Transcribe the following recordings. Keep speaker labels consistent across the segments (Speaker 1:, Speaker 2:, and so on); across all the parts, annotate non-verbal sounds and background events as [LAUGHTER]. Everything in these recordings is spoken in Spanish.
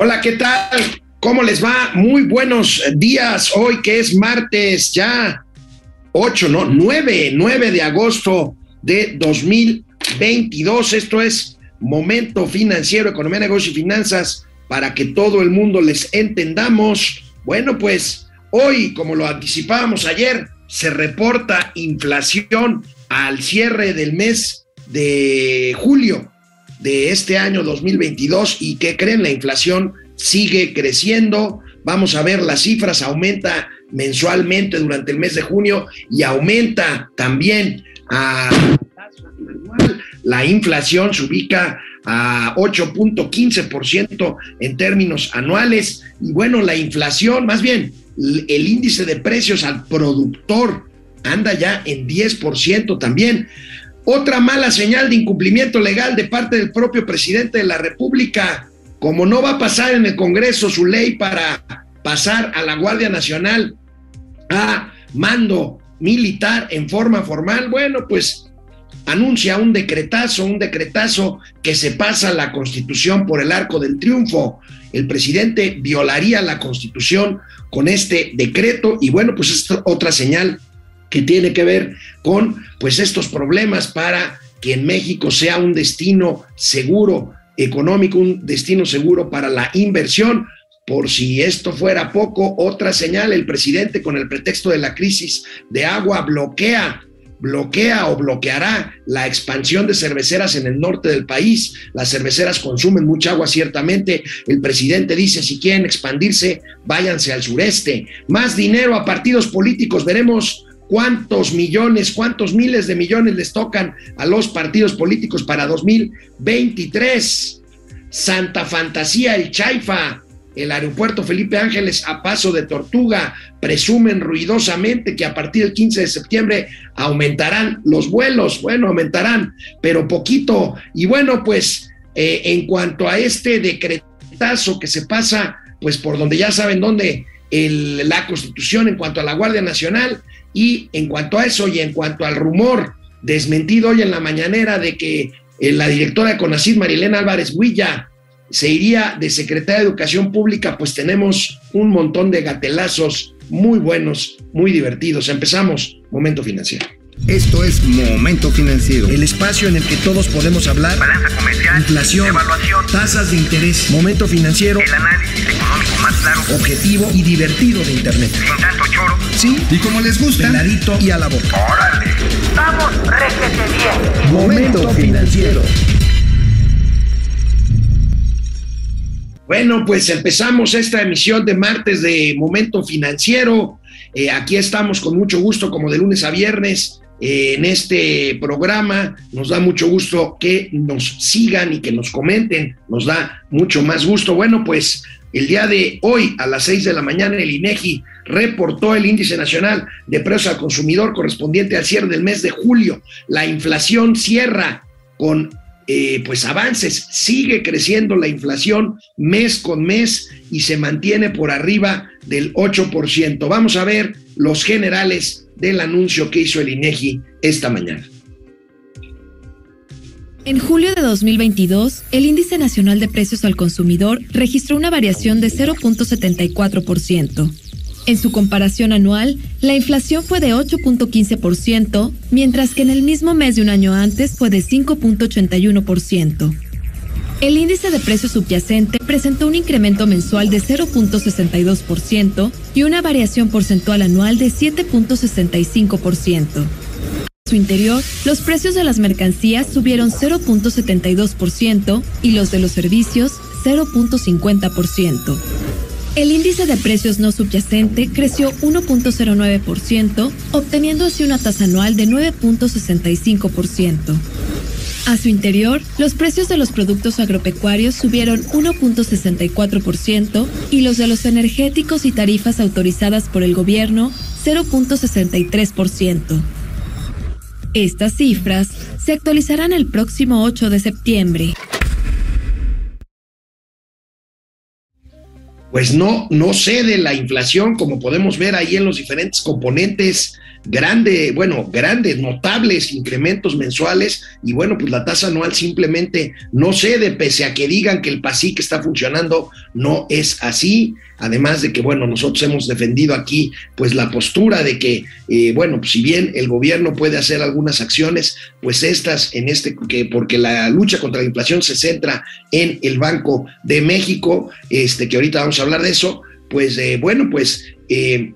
Speaker 1: Hola, ¿qué tal? ¿Cómo les va? Muy buenos días. Hoy que es martes ya 8, no, 9, 9 de agosto de 2022. Esto es Momento Financiero, Economía, Negocio y Finanzas para que todo el mundo les entendamos. Bueno, pues hoy, como lo anticipábamos ayer, se reporta inflación al cierre del mes de julio de este año 2022 y que creen la inflación sigue creciendo. Vamos a ver las cifras, aumenta mensualmente durante el mes de junio y aumenta también a la inflación se ubica a 8.15% en términos anuales y bueno, la inflación, más bien el índice de precios al productor anda ya en 10% también. Otra mala señal de incumplimiento legal de parte del propio presidente de la República. Como no va a pasar en el Congreso su ley para pasar a la Guardia Nacional a mando militar en forma formal, bueno, pues anuncia un decretazo, un decretazo que se pasa la constitución por el arco del triunfo. El presidente violaría la constitución con este decreto y bueno, pues es otra señal que tiene que ver con pues estos problemas para que en México sea un destino seguro económico, un destino seguro para la inversión. Por si esto fuera poco, otra señal, el presidente con el pretexto de la crisis de agua bloquea bloquea o bloqueará la expansión de cerveceras en el norte del país. Las cerveceras consumen mucha agua, ciertamente. El presidente dice, si quieren expandirse, váyanse al sureste. Más dinero a partidos políticos. Veremos cuántos millones, cuántos miles de millones les tocan a los partidos políticos para 2023. Santa Fantasía, el Chaifa, el aeropuerto Felipe Ángeles a paso de tortuga, presumen ruidosamente que a partir del 15 de septiembre aumentarán los vuelos, bueno, aumentarán, pero poquito. Y bueno, pues eh, en cuanto a este decretazo que se pasa, pues por donde ya saben dónde, la constitución en cuanto a la Guardia Nacional, y en cuanto a eso y en cuanto al rumor desmentido hoy en la mañanera de que eh, la directora de CONACYT, Marilena Álvarez Huilla, se iría de secretaria de Educación Pública, pues tenemos un montón de gatelazos muy buenos, muy divertidos. Empezamos, Momento Financiero.
Speaker 2: Esto es Momento Financiero.
Speaker 1: El espacio en el que todos podemos hablar.
Speaker 3: Balanza comercial.
Speaker 1: Inflación.
Speaker 3: Evaluación.
Speaker 1: Tasas de interés. Momento Financiero.
Speaker 3: El análisis económico más claro.
Speaker 1: Objetivo y divertido de Internet.
Speaker 3: Sin tanto choro.
Speaker 1: Sí.
Speaker 2: Y como les gusta.
Speaker 1: Peladito y a la boca.
Speaker 3: Órale. Vamos, réjete bien.
Speaker 1: Momento Financiero. Bueno, pues empezamos esta emisión de martes de Momento Financiero. Eh, aquí estamos con mucho gusto, como de lunes a viernes, en este programa. Nos da mucho gusto que nos sigan y que nos comenten. Nos da mucho más gusto. Bueno, pues el día de hoy, a las seis de la mañana, el INEGI reportó el índice nacional de precios al consumidor correspondiente al cierre del mes de julio. La inflación cierra con eh, pues avances, sigue creciendo la inflación mes con mes y se mantiene por arriba del 8%. Vamos a ver los generales del anuncio que hizo el INEGI esta mañana.
Speaker 4: En julio de 2022, el Índice Nacional de Precios al Consumidor registró una variación de 0.74%. En su comparación anual, la inflación fue de 8.15%, mientras que en el mismo mes de un año antes fue de 5.81%. El índice de precio subyacente presentó un incremento mensual de 0.62% y una variación porcentual anual de 7.65%. En su interior, los precios de las mercancías subieron 0.72% y los de los servicios 0.50%. El índice de precios no subyacente creció 1.09%, obteniendo así una tasa anual de 9.65%. A su interior, los precios de los productos agropecuarios subieron 1.64% y los de los energéticos y tarifas autorizadas por el gobierno 0.63%. Estas cifras se actualizarán el próximo 8 de septiembre.
Speaker 1: pues no, no cede la inflación, como podemos ver ahí en los diferentes componentes grande, bueno, grandes, notables incrementos mensuales y bueno, pues la tasa anual simplemente no cede, pese a que digan que el PASIC está funcionando, no es así. Además de que, bueno, nosotros hemos defendido aquí pues la postura de que, eh, bueno, pues, si bien el gobierno puede hacer algunas acciones, pues estas en este, que porque la lucha contra la inflación se centra en el Banco de México, este, que ahorita vamos a hablar de eso, pues eh, bueno, pues eh,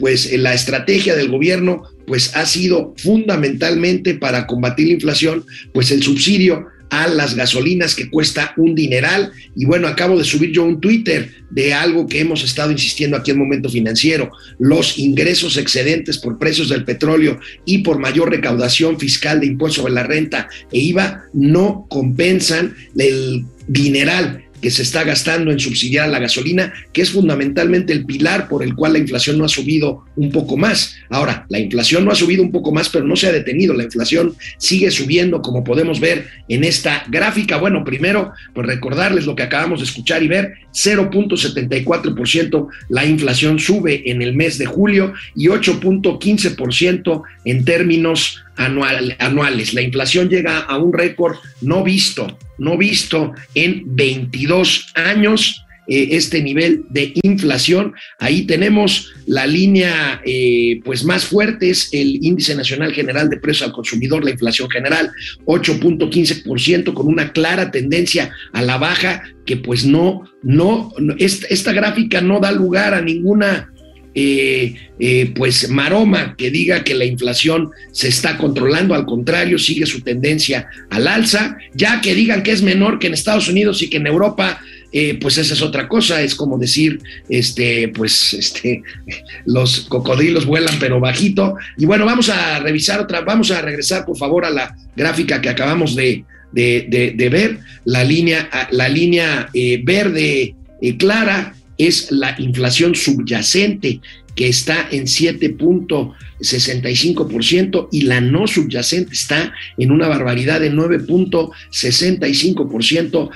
Speaker 1: pues la estrategia del gobierno pues ha sido fundamentalmente para combatir la inflación, pues el subsidio a las gasolinas que cuesta un dineral. Y bueno, acabo de subir yo un Twitter de algo que hemos estado insistiendo aquí en Momento Financiero. Los ingresos excedentes por precios del petróleo y por mayor recaudación fiscal de impuestos sobre la renta e IVA no compensan el dineral que se está gastando en subsidiar la gasolina, que es fundamentalmente el pilar por el cual la inflación no ha subido un poco más. Ahora, la inflación no ha subido un poco más, pero no se ha detenido. La inflación sigue subiendo, como podemos ver en esta gráfica. Bueno, primero, pues recordarles lo que acabamos de escuchar y ver, 0.74% la inflación sube en el mes de julio y 8.15% en términos anuales. La inflación llega a un récord no visto, no visto en 22 años. Eh, este nivel de inflación. Ahí tenemos la línea eh, pues más fuerte, es el índice nacional general de precios al consumidor, la inflación general, 8.15%, con una clara tendencia a la baja que pues no, no, esta, esta gráfica no da lugar a ninguna eh, eh, pues maroma que diga que la inflación se está controlando, al contrario, sigue su tendencia al alza, ya que digan que es menor que en Estados Unidos y que en Europa, eh, pues esa es otra cosa, es como decir, este, pues, este, [LAUGHS] los cocodrilos vuelan pero bajito. Y bueno, vamos a revisar otra, vamos a regresar por favor a la gráfica que acabamos de, de, ver, la línea, la línea verde clara es la inflación subyacente, que está en 7.65% y la no subyacente está en una barbaridad de 9.65%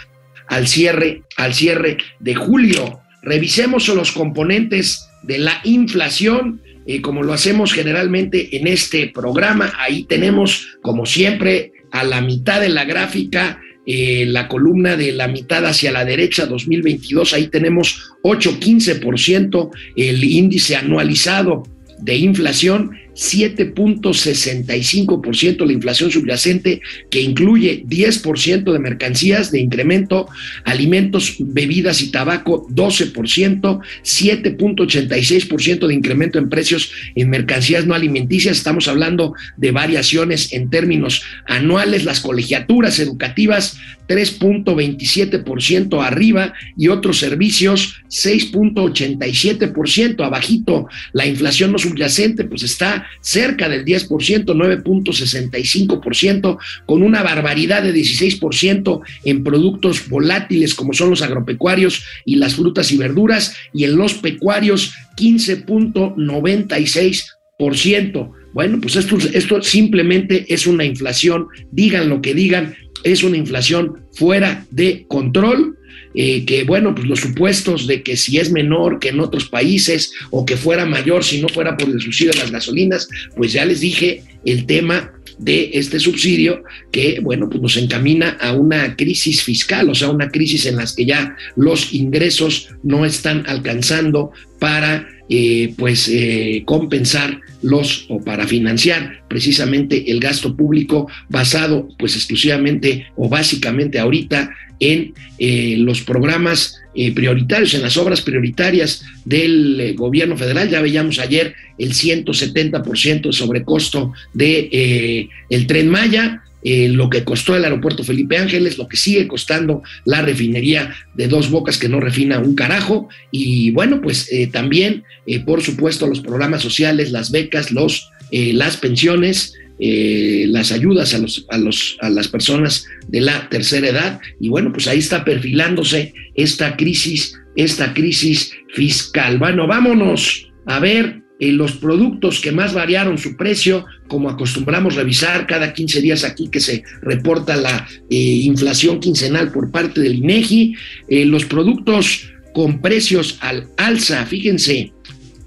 Speaker 1: al cierre, al cierre de julio. Revisemos los componentes de la inflación, eh, como lo hacemos generalmente en este programa. Ahí tenemos, como siempre, a la mitad de la gráfica eh, la columna de la mitad hacia la derecha 2022, ahí tenemos 8-15% el índice anualizado de inflación 7.65% la inflación subyacente, que incluye 10% de mercancías de incremento, alimentos, bebidas y tabaco 12%, 7.86% de incremento en precios en mercancías no alimenticias. Estamos hablando de variaciones en términos anuales, las colegiaturas educativas 3.27% arriba y otros servicios 6.87% abajito. La inflación no subyacente pues está cerca del 10%, 9.65%, con una barbaridad de 16% en productos volátiles como son los agropecuarios y las frutas y verduras, y en los pecuarios 15.96%. Bueno, pues esto, esto simplemente es una inflación, digan lo que digan, es una inflación fuera de control eh, que bueno, pues los supuestos de que si es menor que en otros países o que fuera mayor si no fuera por el subsidio de las gasolinas, pues ya les dije el tema de este subsidio que, bueno, pues nos encamina a una crisis fiscal, o sea, una crisis en las que ya los ingresos no están alcanzando para, eh, pues, eh, compensar los o para financiar precisamente el gasto público basado, pues, exclusivamente o básicamente ahorita en eh, los programas eh, prioritarios, en las obras prioritarias del eh, gobierno federal. Ya veíamos ayer el 170% de sobrecosto de el tren Maya, lo que costó el aeropuerto Felipe Ángeles, lo que sigue costando la refinería de dos bocas que no refina un carajo. Y bueno, pues también, por supuesto, los programas sociales, las becas, los, las pensiones, eh, las ayudas a, los, a, los, a las personas de la tercera edad. Y bueno, pues ahí está perfilándose esta crisis, esta crisis fiscal. Bueno, vámonos a ver eh, los productos que más variaron su precio, como acostumbramos revisar cada 15 días aquí que se reporta la eh, inflación quincenal por parte del INEGI, los productos con precios al alza, fíjense,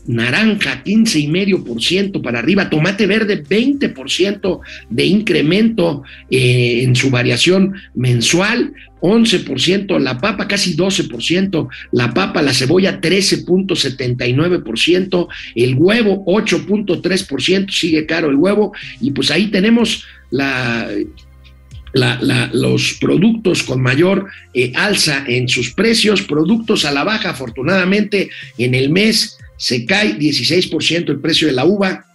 Speaker 1: naranja 15,5% para arriba, tomate verde 20% de incremento eh, en su variación mensual, 11%, la papa casi 12%, la papa, la cebolla 13.79%, el huevo 8.3%, sigue caro el huevo, y pues ahí tenemos los productos con mayor eh, alza en sus precios, productos a la baja, afortunadamente en el mes se cae 16% el precio de la uva,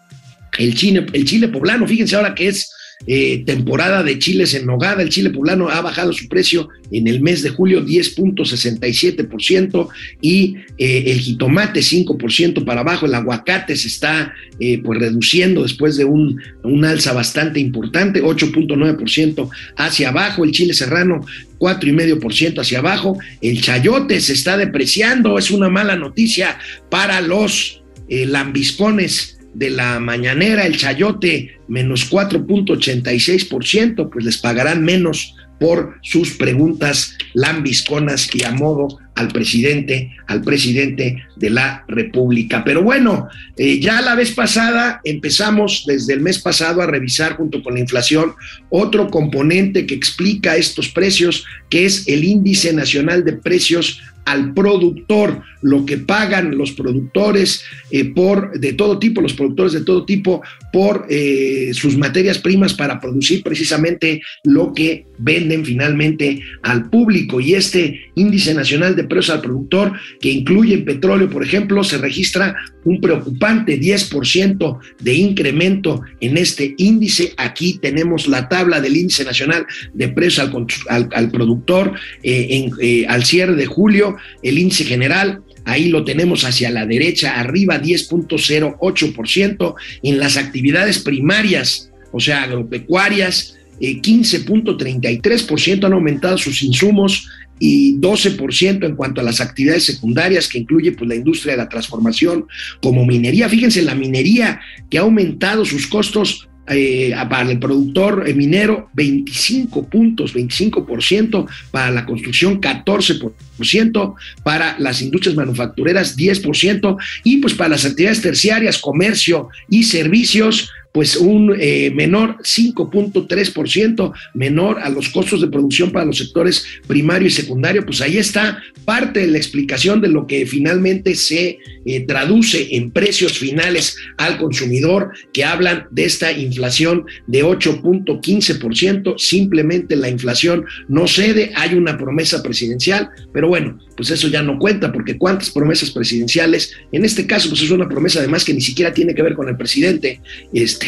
Speaker 1: el chile, el chile poblano, fíjense ahora que es eh, temporada de chiles en nogada. El chile poblano ha bajado su precio en el mes de julio 10.67% y eh, el jitomate 5% para abajo. El aguacate se está eh, pues reduciendo después de un, un alza bastante importante, 8.9% hacia abajo. El chile serrano 4,5% hacia abajo. El chayote se está depreciando, es una mala noticia para los lambiscones de la mañanera, el chayote menos 4.86%, pues les pagarán menos por sus preguntas lambisconas y a modo al presidente, al presidente de la República. Pero bueno, eh, ya la vez pasada empezamos desde el mes pasado a revisar junto con la inflación otro componente que explica estos precios, que es el índice nacional de precios al productor, lo que pagan los productores eh, por de todo tipo, los productores de todo tipo por eh, sus materias primas para producir precisamente lo que venden finalmente al público. Y este índice nacional de precios al productor, que incluye el petróleo, por ejemplo, se registra un preocupante 10% de incremento en este índice. Aquí tenemos la tabla del índice nacional de precios al, productor eh, al cierre de julio el índice general, ahí lo tenemos hacia la derecha, arriba 10.08%, en las actividades primarias, o sea, agropecuarias, 15.33% eh, han aumentado sus insumos y 12% en cuanto a las actividades secundarias que incluye pues, la industria de la transformación como minería. Fíjense, la minería que ha aumentado sus costos eh, para el productor minero 25 puntos, 25%, para la construcción 14%, para las industrias manufactureras 10% y pues para las actividades terciarias, comercio y servicios pues un eh, menor 5.3% menor a los costos de producción para los sectores primario y secundario, pues ahí está parte de la explicación de lo que finalmente se eh, traduce en precios finales al consumidor, que hablan de esta inflación de 8.15%, simplemente la inflación no cede, hay una promesa presidencial, pero bueno, pues eso ya no cuenta, porque cuántas promesas presidenciales, en este caso, pues es una promesa además que ni siquiera tiene que ver con el presidente, este,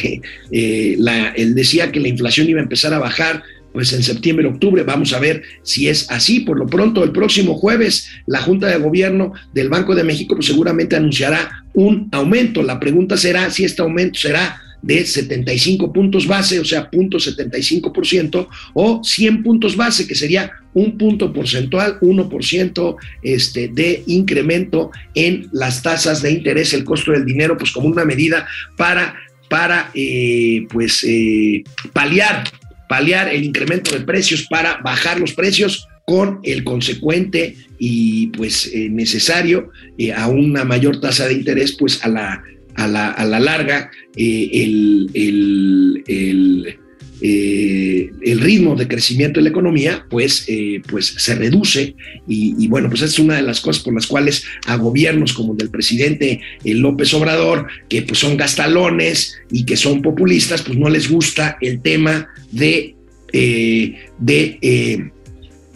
Speaker 1: eh, la, él decía que la inflación iba a empezar a bajar, pues en septiembre, octubre, vamos a ver si es así. Por lo pronto, el próximo jueves, la Junta de Gobierno del Banco de México pues seguramente anunciará un aumento. La pregunta será si este aumento será de 75 puntos base, o sea, 0.75%, o 100 puntos base, que sería un punto porcentual, 1% este, de incremento en las tasas de interés, el costo del dinero, pues como una medida para, para eh, pues, eh, paliar, paliar el incremento de precios, para bajar los precios con el consecuente y pues eh, necesario a una mayor tasa de interés pues a la a la, a la larga el, el, eh, el, ritmo de crecimiento de la economía pues, eh, pues se reduce y, bueno, pues es una de las cosas por las cuales a gobiernos como el del presidente López Obrador, que pues son gastalones y que son populistas, pues no les gusta el tema de, de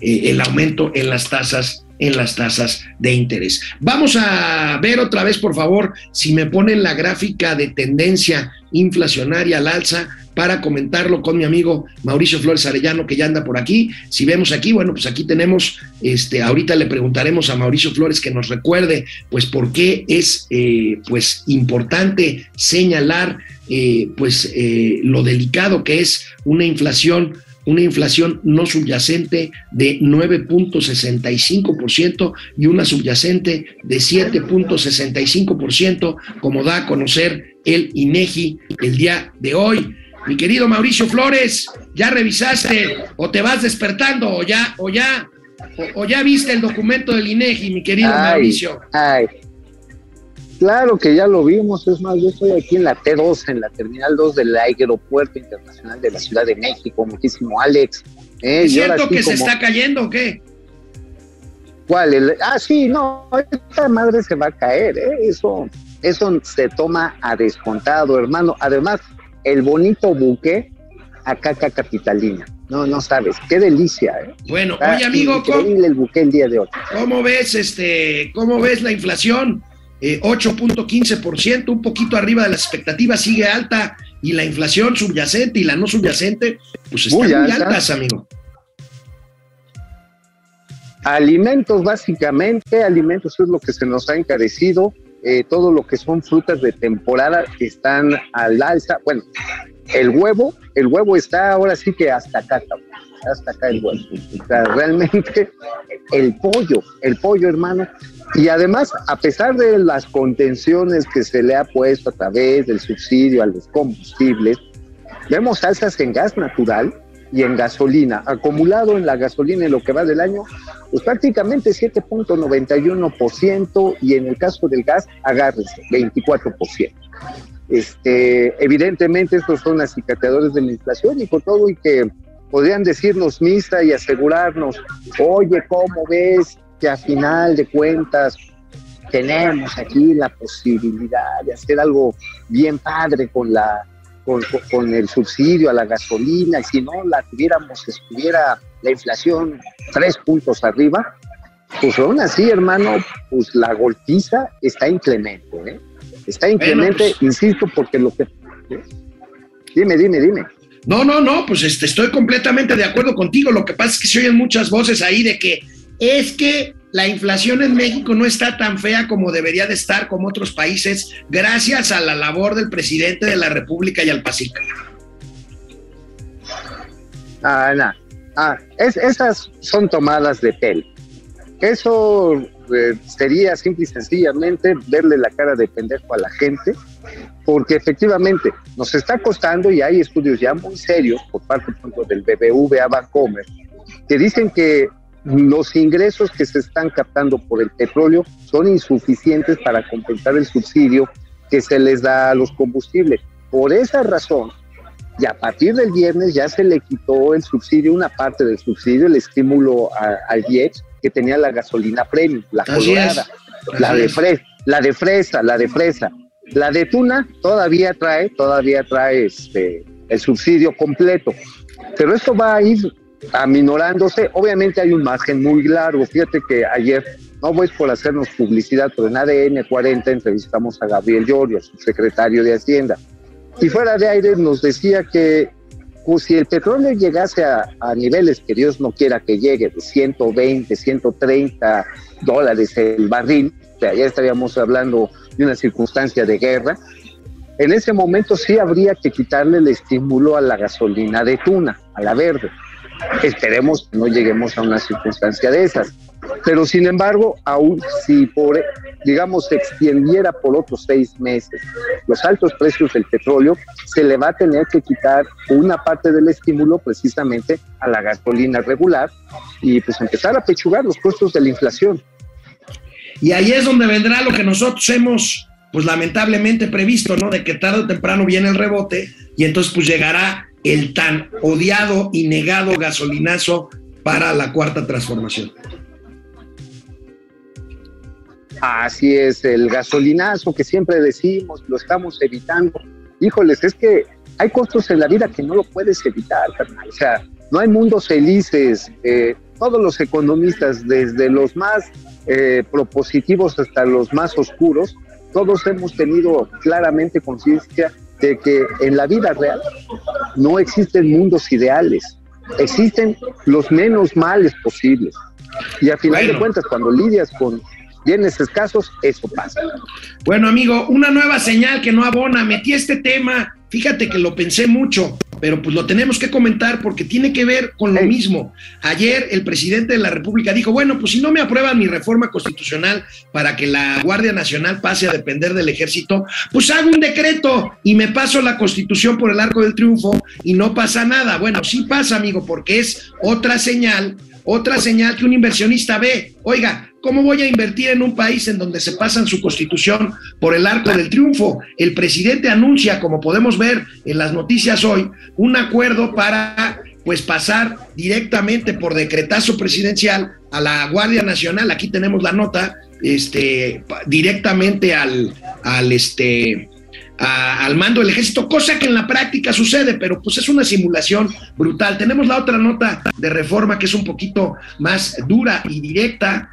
Speaker 1: el aumento en las tasas en las tasas de interés. Vamos a ver otra vez, por favor, si me ponen la gráfica de tendencia inflacionaria al alza para comentarlo con mi amigo Mauricio Flores Arellano, que ya anda por aquí. Si vemos aquí, bueno, pues aquí tenemos, este, ahorita le preguntaremos a Mauricio Flores que nos recuerde, pues, por qué es, eh, pues, importante señalar, eh, pues, eh, lo delicado que es una inflación una inflación no subyacente de 9.65% y una subyacente de 7.65%, como da a conocer el INEGI el día de hoy. Mi querido Mauricio Flores, ¿ya revisaste o te vas despertando o ya o ya o, ya viste el documento del INEGI, mi querido Mauricio?
Speaker 5: Ay. Claro que ya lo vimos, es más, yo estoy aquí en la T2, en la Terminal 2 del Aeropuerto Internacional de la Ciudad de México, muchísimo Alex.
Speaker 1: ¿Es eh, cierto que se está cayendo o qué?
Speaker 5: ¿Cuál? ah, sí, no, esta madre se va a caer, ¿eh? eso, eso se toma a descontado, hermano. Además, el bonito buque a caca capitalina. No, no sabes, qué delicia. ¿eh?
Speaker 1: Bueno, oye amigo,
Speaker 5: ¿cómo, el buque el día de hoy.
Speaker 1: ¿Cómo ves este, cómo ves la inflación? 8.15%, eh, un poquito arriba de las expectativas, sigue alta y la inflación subyacente y la no subyacente, pues están muy, altas, amigo.
Speaker 5: Alimentos, básicamente, alimentos es lo que se nos ha encarecido. Eh, todo lo que son frutas de temporada están al alza. Bueno, el huevo, el huevo está ahora sí que hasta acá, hasta acá el huevo. O sea, realmente el pollo, el pollo, hermano, y además, a pesar de las contenciones que se le ha puesto a través del subsidio a los combustibles, vemos alzas en gas natural y en gasolina. Acumulado en la gasolina en lo que va del año, pues prácticamente 7.91% y en el caso del gas, agárrense, 24%. Este, evidentemente estos son acicateadores de la inflación y con todo y que podrían decirnos misa y asegurarnos, oye, ¿cómo ves? Que a final de cuentas tenemos aquí la posibilidad de hacer algo bien padre con la con, el subsidio a la gasolina y si no la tuviéramos estuviera la inflación tres puntos arriba pues aún así hermano pues la golpiza está inclemente ¿eh? está inclemente pues insisto porque lo que dime dime dime
Speaker 1: no, no, no, pues este, estoy completamente de acuerdo contigo. Lo que pasa es que se oyen muchas voces ahí de que es que la inflación en México no está tan fea como debería de estar como otros países, gracias a la labor del presidente de la República y al PASIC.
Speaker 5: Ah, no. ah esas son tomadas de pelo. Eso eh, sería simple y sencillamente verle la cara de pendejo a la gente, porque efectivamente nos está costando, y hay estudios ya muy serios por parte del BBVA Bancomer, que dicen que los ingresos que se están captando por el petróleo son insuficientes para compensar el subsidio que se les da a los combustibles. Por esa razón, y a partir del viernes ya se le quitó el subsidio, una parte del subsidio, el estímulo al IEX que tenía la gasolina premium, la colorada, la de, fresa, la de fresa, la de fresa. La de tuna todavía trae, todavía trae este, el subsidio completo. Pero esto va a ir aminorándose. Obviamente hay un margen muy largo. Fíjate que ayer, no voy por hacernos publicidad, pero en ADN 40 entrevistamos a Gabriel Llorio, su secretario de Hacienda. Y fuera de aire nos decía que pues, si el petróleo llegase a, a, niveles que Dios no quiera que llegue, de 120, 130 dólares el barril, ya estaríamos hablando de una circunstancia de guerra, en ese momento sí habría que quitarle el estímulo a la gasolina de tuna, a la verde. Esperemos que no lleguemos a una circunstancia de esas. Pero sin embargo, aún si por, digamos, se extendiera por otros seis meses los altos precios del petróleo, se le va a tener que quitar una parte del estímulo precisamente a la gasolina regular y pues empezar a pechugar los costos de la inflación.
Speaker 1: Y ahí es donde vendrá lo que nosotros hemos, pues lamentablemente previsto, ¿no? De que tarde o temprano viene el rebote y entonces pues llegará el tan odiado y negado gasolinazo para la cuarta transformación.
Speaker 5: Así es, el gasolinazo que siempre decimos, lo estamos evitando. Híjoles, es que hay costos en la vida que no lo puedes evitar, O sea, no hay mundos felices. Eh, todos los economistas, desde los más eh, propositivos hasta los más oscuros, todos hemos tenido claramente conciencia de que en la vida real no existen mundos ideales, existen los menos males posibles. Y a final de cuentas, cuando lidias con bienes escasos, eso pasa.
Speaker 1: Bueno, amigo, una nueva señal que no abona. Metí este tema, fíjate que lo pensé mucho, pero pues lo tenemos que comentar porque tiene que ver con lo mismo. Ayer el presidente de la República dijo, bueno, pues si no me aprueban mi reforma constitucional para que la Guardia Nacional pase a depender del ejército, pues hago un decreto y me paso la constitución por el arco del triunfo y no pasa nada. Bueno, sí pasa, amigo, porque es otra señal, otra señal que un inversionista ve. Oiga, ¿Cómo voy a invertir en un país en donde se pasan su constitución por el arco del triunfo? El presidente anuncia, como podemos ver en las noticias hoy, un acuerdo para pues pasar directamente por decretazo presidencial a la Guardia Nacional, aquí tenemos la nota, este, directamente al, al, este, al mando del ejército, cosa que en la práctica sucede, pero pues es una simulación brutal. Tenemos la otra nota de reforma que es un poquito más dura y directa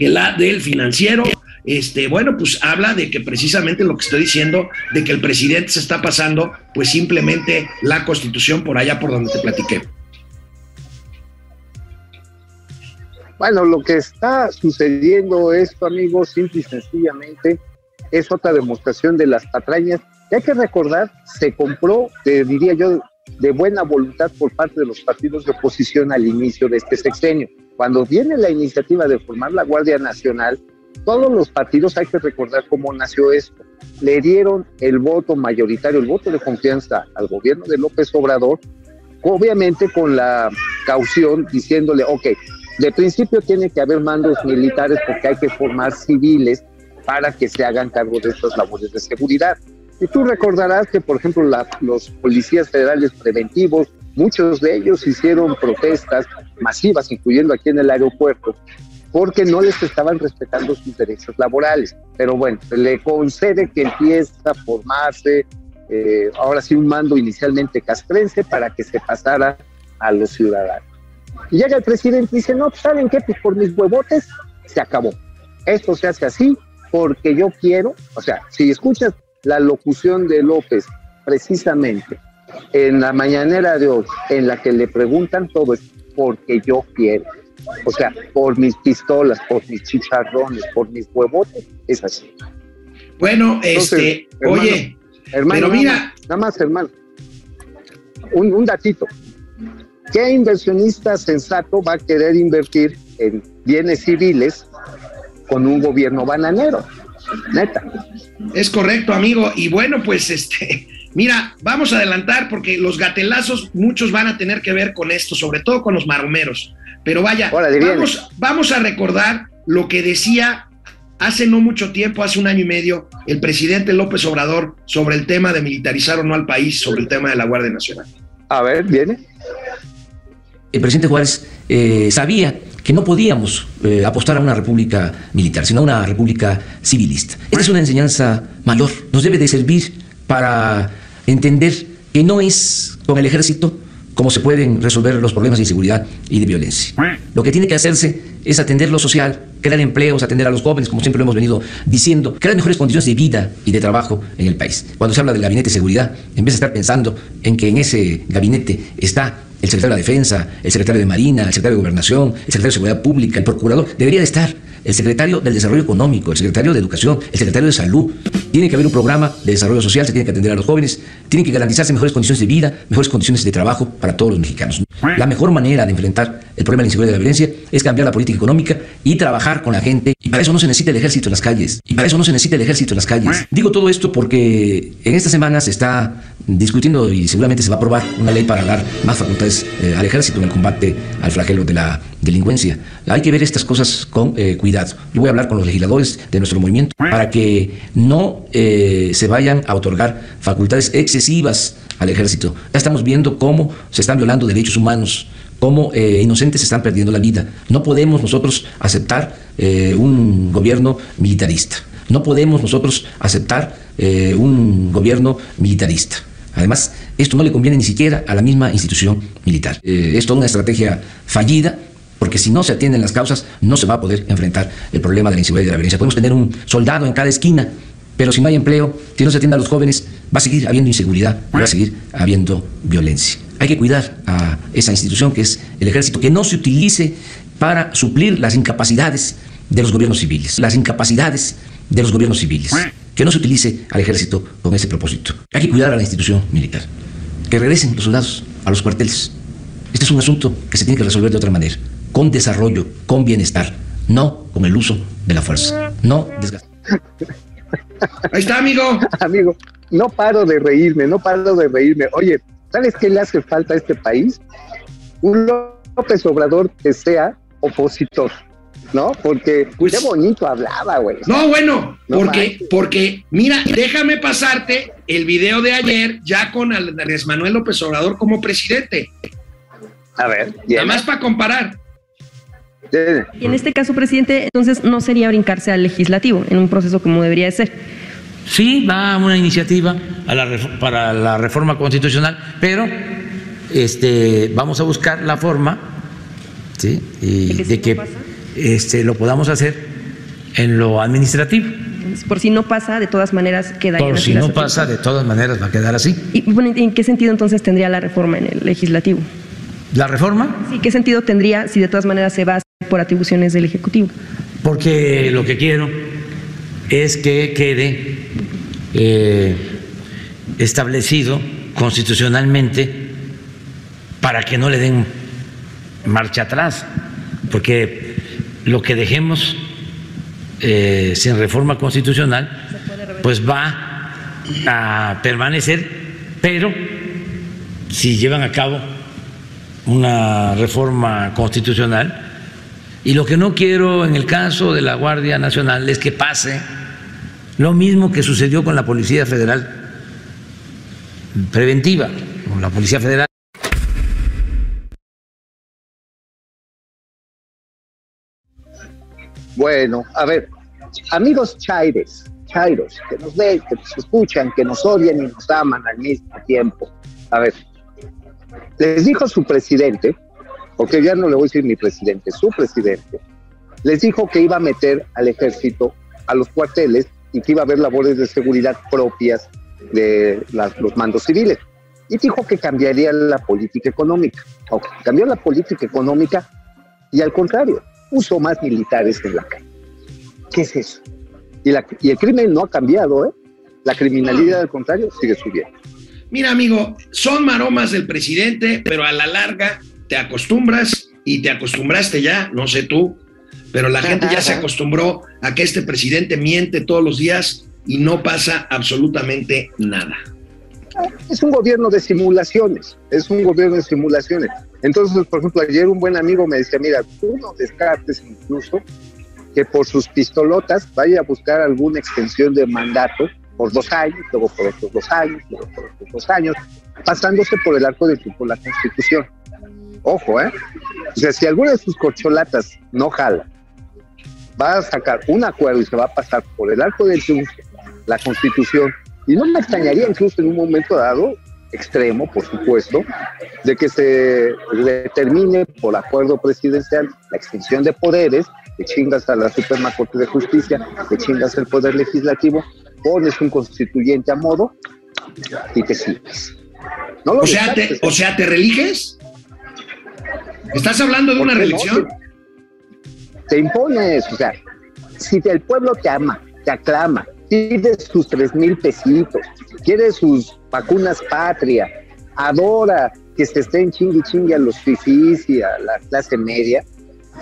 Speaker 1: que la del financiero. Este, bueno, pues habla de que precisamente lo que estoy diciendo, de que el presidente se está pasando, pues simplemente la constitución por allá por donde te platiqué.
Speaker 5: Bueno, lo que está sucediendo esto, amigos, simple y sencillamente es otra demostración de las patrañas. Y hay que recordar, se compró, diría yo, de buena voluntad por parte de los partidos de oposición al inicio de este sexenio. Cuando viene la iniciativa de formar la Guardia Nacional, todos los partidos, hay que recordar cómo nació esto, le dieron el voto mayoritario, el voto de confianza al gobierno de López Obrador, obviamente con la caución diciéndole, ok, de principio tiene que haber mandos militares porque hay que formar civiles para que se hagan cargo de estas labores de seguridad. Y tú recordarás que, por ejemplo, los policías federales preventivos, muchos de ellos hicieron protestas masivas, incluyendo aquí en el aeropuerto, porque no les estaban respetando sus derechos laborales. Pero bueno, le concede que empieza a formarse, eh, ahora sí, un mando inicialmente castrense para que se pasara a los ciudadanos. Y llega el presidente y dice, no, ¿saben qué? Pues por mis huevotes se acabó. Esto se hace así porque yo quiero, o sea, si escuchas la locución de López precisamente en la mañanera de hoy, en la que le preguntan todo es porque yo quiero. O sea, por mis pistolas, por mis chicharrones, por mis huevotes, es así.
Speaker 1: Bueno, este, oye, hermano, pero mira.
Speaker 5: Nada más, hermano. Un, un datito. ¿Qué inversionista sensato va a querer invertir en bienes civiles con un gobierno bananero? Neta.
Speaker 1: Es correcto, amigo. Y bueno, pues este, [LAUGHS] mira, vamos a adelantar porque los gatelazos, muchos van a tener que ver con esto, sobre todo con los maromeros. Pero vaya, vamos, vamos a recordar lo que decía hace no mucho tiempo, hace un año y medio, el presidente López Obrador sobre el tema de militarizar o no al país, sobre el tema de la Guardia Nacional.
Speaker 5: A ver, viene.
Speaker 6: El presidente Juárez eh, sabía que no podíamos eh, apostar a una república militar, sino a una república civilista. Esta es una enseñanza mayor, nos debe de servir para entender que no es con el ejército como se pueden resolver los problemas de inseguridad y de violencia. Lo que tiene que hacerse es atender lo social, crear empleos, atender a los jóvenes, como siempre lo hemos venido diciendo, crear mejores condiciones de vida y de trabajo en el país. Cuando se habla del gabinete de seguridad, en vez de estar pensando en que en ese gabinete está el secretario de la Defensa, el secretario de Marina, el secretario de Gobernación, el secretario de Seguridad Pública, el procurador, debería de estar el secretario del Desarrollo Económico, el secretario de Educación, el secretario de Salud. Tiene que haber un programa de desarrollo social, se tiene que atender a los jóvenes, tienen que garantizarse mejores condiciones de vida, mejores condiciones de trabajo para todos los mexicanos. La mejor manera de enfrentar el problema de la inseguridad y de la violencia es cambiar la política económica y trabajar con la gente. Y para eso no se necesita el ejército en las calles. Y para eso no se necesita el ejército en las calles. Digo todo esto porque en esta semana se está discutiendo y seguramente se va a aprobar una ley para dar más facultades eh, al ejército en el combate al flagelo de la delincuencia. Hay que ver estas cosas con eh, cuidado. Yo voy a hablar con los legisladores de nuestro movimiento para que no eh, se vayan a otorgar facultades excesivas al ejército. Ya estamos viendo cómo se están violando derechos humanos, cómo eh, inocentes están perdiendo la vida. No podemos nosotros aceptar un gobierno militarista. No podemos nosotros aceptar un gobierno militarista. Además, esto no le conviene ni siquiera a la misma institución militar. es una estrategia fallida porque si no se atienden las causas, no se va a poder enfrentar el problema de la inseguridad y de la violencia. Podemos tener un soldado en cada esquina, pero si no hay empleo, si no se atiende a los jóvenes, va a seguir habiendo inseguridad, va a seguir habiendo violencia. Hay que cuidar a esa institución que es el ejército, que no se utilice para suplir las incapacidades de los gobiernos civiles, las incapacidades de los gobiernos civiles, que no se utilice al ejército con ese propósito. Hay que cuidar a la institución militar, que regresen los soldados a los cuarteles. Este es un asunto que se tiene que resolver de otra manera con desarrollo, con bienestar, no con el uso de la fuerza, no desgastar.
Speaker 1: Ahí está, amigo. [LAUGHS]
Speaker 5: amigo, no paro de reírme, no paro de reírme. Oye, ¿sabes qué le hace falta a este país? Un López Obrador que sea opositor. ¿no? Porque
Speaker 1: Pues-
Speaker 5: qué bonito hablaba, güey.
Speaker 1: No, bueno,
Speaker 5: No
Speaker 1: porque,
Speaker 5: manches.
Speaker 1: porque, mira, déjame pasarte el video de ayer ya con Andrés Manuel López Obrador como presidente.
Speaker 5: A ver,
Speaker 1: Nada más para comparar.
Speaker 7: Y en este caso, presidente, entonces no sería brincarse al legislativo en un proceso como debería de ser.
Speaker 8: Sí, va una iniciativa a la para la reforma constitucional, pero este, vamos a buscar la forma ¿sí? y
Speaker 7: ¿De que
Speaker 8: de este, lo podamos hacer en lo administrativo.
Speaker 7: Por si no pasa, de todas maneras quedaría
Speaker 8: Por si no pasa, de todas maneras va a quedar así.
Speaker 7: Y bueno, ¿en qué sentido entonces tendría la reforma en el legislativo?
Speaker 8: La reforma,
Speaker 7: Sí, ¿qué sentido tendría si de todas maneras se va a por atribuciones del Ejecutivo?
Speaker 8: porque lo que quiero es que quede eh, establecido constitucionalmente para que no le den marcha atrás, porque lo que dejemos eh, sin reforma constitucional, pues va a permanecer, pero si llevan a cabo una reforma constitucional, y lo que no quiero en el caso de la Guardia Nacional es que pase lo mismo que sucedió con la Policía Federal preventiva, con la Policía Federal.
Speaker 5: Bueno, a ver, amigos chaires, chairos, que nos ven, que nos escuchan, que nos odian y nos aman al mismo tiempo. A ver, les dijo su presidente, porque ya no le voy a decir mi presidente, su presidente, les dijo que iba a meter al ejército a los cuarteles y que iba a haber labores de seguridad propias de los mandos civiles. Y dijo que cambiaría la política económica. Cambió la política económica y al contrario, puso más militares en la calle. ¿Qué es eso? Y, y el crimen no ha cambiado, ¿eh? La criminalidad, al contrario, sigue subiendo.
Speaker 1: Mira, amigo, son maromas del presidente, pero a la larga te acostumbras y te acostumbraste ya, no sé tú, pero la gente ya se acostumbró a que este presidente miente todos los días y no pasa absolutamente nada.
Speaker 5: Es un gobierno de simulaciones, es un gobierno de simulaciones. Entonces, por ejemplo, ayer un buen amigo me decía, mira, tú no descartes incluso que por sus pistolotas vaya a buscar alguna extensión de mandato por dos años, luego por otros dos años, luego por otros dos años, pasándose por el arco del triunfo la Constitución. Ojo, ¿eh? O sea, si alguna de sus corcholatas no jala, va a sacar un acuerdo y se va a pasar por el arco del triunfo la Constitución. Y no me extrañaría incluso en un momento dado, extremo, por supuesto, de que se determine por acuerdo presidencial la extinción de poderes, que chingas a la Suprema Corte de Justicia, que chingas el Poder Legislativo, pones un constituyente a modo y te sigues. No
Speaker 1: O sea, te, o sea, ¿te religes? ¿Estás hablando de
Speaker 5: ¿Por
Speaker 1: una
Speaker 5: no?
Speaker 1: religión?
Speaker 5: te impones, o sea, si el pueblo te ama, te aclama, pides sus tres mil pesitos, quiere sus vacunas patria, adora que se estén chingue chingue a los fifís y a la clase media,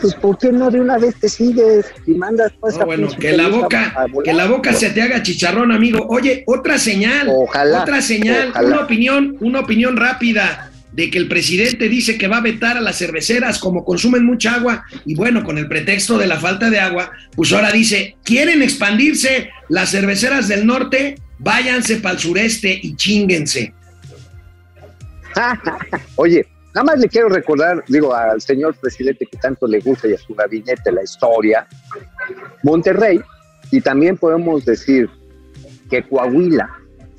Speaker 5: pues ¿por qué no de una vez te sigues y mandas toda esa
Speaker 1: No, bueno, que la boca, que la boca se te haga chicharrón, amigo. Oye, otra señal,
Speaker 5: Ojalá,
Speaker 1: otra señal,
Speaker 5: ojalá.
Speaker 1: una opinión, una opinión rápida de que el presidente dice que va a vetar a las cerveceras como consumen mucha agua y bueno, con el pretexto de la falta de agua, pues ahora dice, quieren expandirse las cerveceras del norte, váyanse para el sureste y chinguense. [LAUGHS]
Speaker 5: Oye, nada más le quiero recordar, digo, al señor presidente que tanto le gusta y a su gabinete la historia, Monterrey, y también podemos decir que Coahuila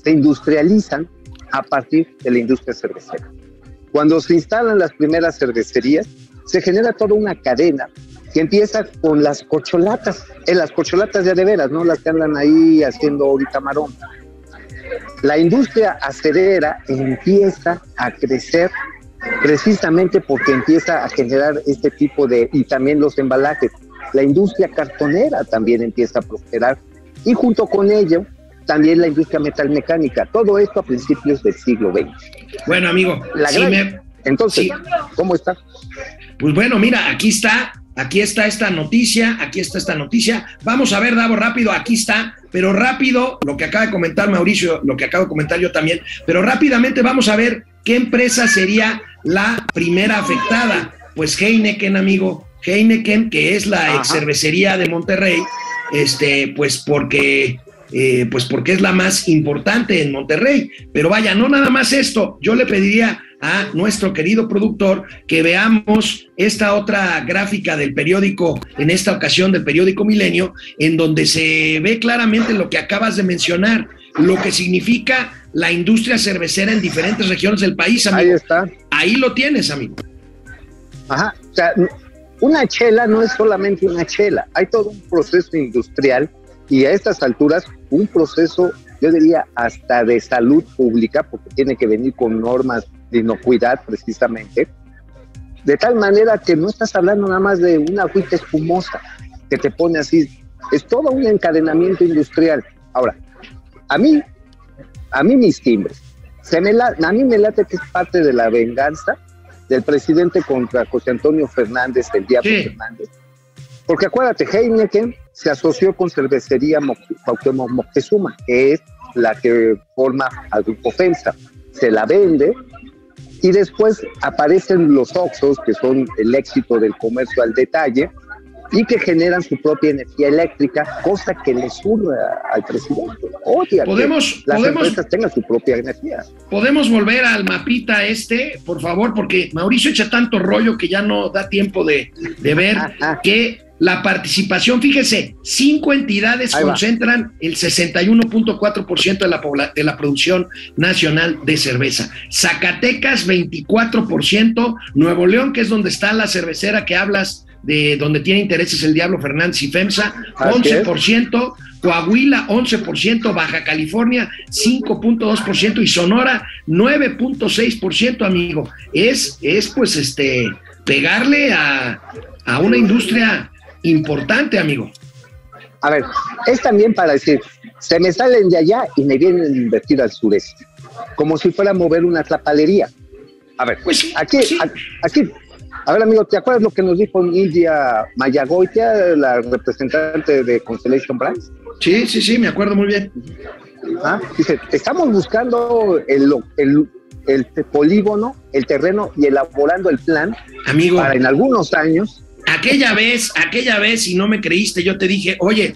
Speaker 5: se industrializan a partir de la industria cervecera. Cuando se instalan las primeras cervecerías, se genera toda una cadena que empieza con las corcholatas, en las corcholatas ya de veras, no las que andan ahí haciendo ahorita marón. La industria acerera empieza a crecer precisamente porque empieza a generar este tipo de, y también los embalajes. La industria cartonera también empieza a prosperar y junto con ello también la industria metalmecánica. Todo esto a principios del siglo XX.
Speaker 1: Bueno, amigo,
Speaker 5: La
Speaker 1: sí
Speaker 5: gran-
Speaker 1: me-
Speaker 5: Entonces,
Speaker 1: Sí.
Speaker 5: ¿cómo está?
Speaker 1: Pues bueno, mira, aquí está, aquí está esta noticia, aquí está esta noticia. Vamos a ver, Davo, rápido, aquí está, pero rápido, lo que acaba de comentar Mauricio, lo que acabo de comentar yo también, pero rápidamente vamos a ver qué empresa sería la primera afectada. Pues Heineken, amigo, Heineken, que es la ex cervecería de Monterrey, este, pues porque, eh, pues porque es la más importante en Monterrey. Pero vaya, no nada más esto, yo le pediría a nuestro querido productor que veamos esta otra gráfica del periódico, en esta ocasión del periódico Milenio, en donde se ve claramente lo que acabas de mencionar, lo que significa la industria cervecera en diferentes regiones del país,
Speaker 5: Ahí
Speaker 1: amigo.
Speaker 5: está.
Speaker 1: Ahí lo tienes, amigo.
Speaker 5: Ajá. O sea, una chela no es solamente una chela, hay todo un proceso industrial y a estas alturas un proceso, yo diría, hasta de salud pública, porque tiene que venir con normas de inocuidad precisamente, de tal manera que no estás hablando nada más de una agüita espumosa que te pone así, es todo un encadenamiento industrial. Ahora, a mí, a mí mis timbres, se me la- a mí me late que es parte de la venganza del presidente contra José Antonio Fernández, el Diablo
Speaker 1: Sí.
Speaker 5: Fernández. Porque acuérdate, Heineken se asoció con cervecería Mo- Cuauhtémoc Moctezuma, que es la que forma al grupo FEMSA. Se la vende y después aparecen los Oxos, que son el éxito del comercio al detalle, y que generan su propia energía eléctrica, cosa que le surre a- al presidente. Odia que
Speaker 1: Podemos-
Speaker 5: las
Speaker 1: podemos-
Speaker 5: empresas tengan su propia energía.
Speaker 1: Podemos volver al mapita este, por favor, porque Mauricio echa tanto rollo que ya no da tiempo de, de ver que la participación, fíjese, cinco entidades
Speaker 5: Ahí va.
Speaker 1: concentran el 61.4% de la, de la producción nacional de cerveza. Zacatecas, 24%. Nuevo León, que es donde está la cervecera que hablas, de donde tiene intereses el Diablo Fernández y FEMSA,
Speaker 5: Así es.
Speaker 1: 11%. Coahuila 11%, Baja California 5.2% y Sonora 9.6%, amigo. Es, es pues este pegarle a, a una industria importante, amigo.
Speaker 5: A ver, es también para decir, se me salen de allá y me vienen a invertir al sureste, como si fuera a mover una trapalería. A ver,
Speaker 1: Pues sí,
Speaker 5: aquí,
Speaker 1: sí.
Speaker 5: aquí, a ver amigo, ¿te acuerdas lo que nos dijo India Mayagoitia, la representante de Constellation Brands?
Speaker 1: Sí, sí, sí, me acuerdo muy bien.
Speaker 5: ¿Ah? Dice, estamos buscando el, el, el polígono, el terreno y elaborando el plan
Speaker 1: Amigo,
Speaker 5: para en algunos años
Speaker 1: aquella vez, aquella vez, si no me creíste, yo te dije, oye,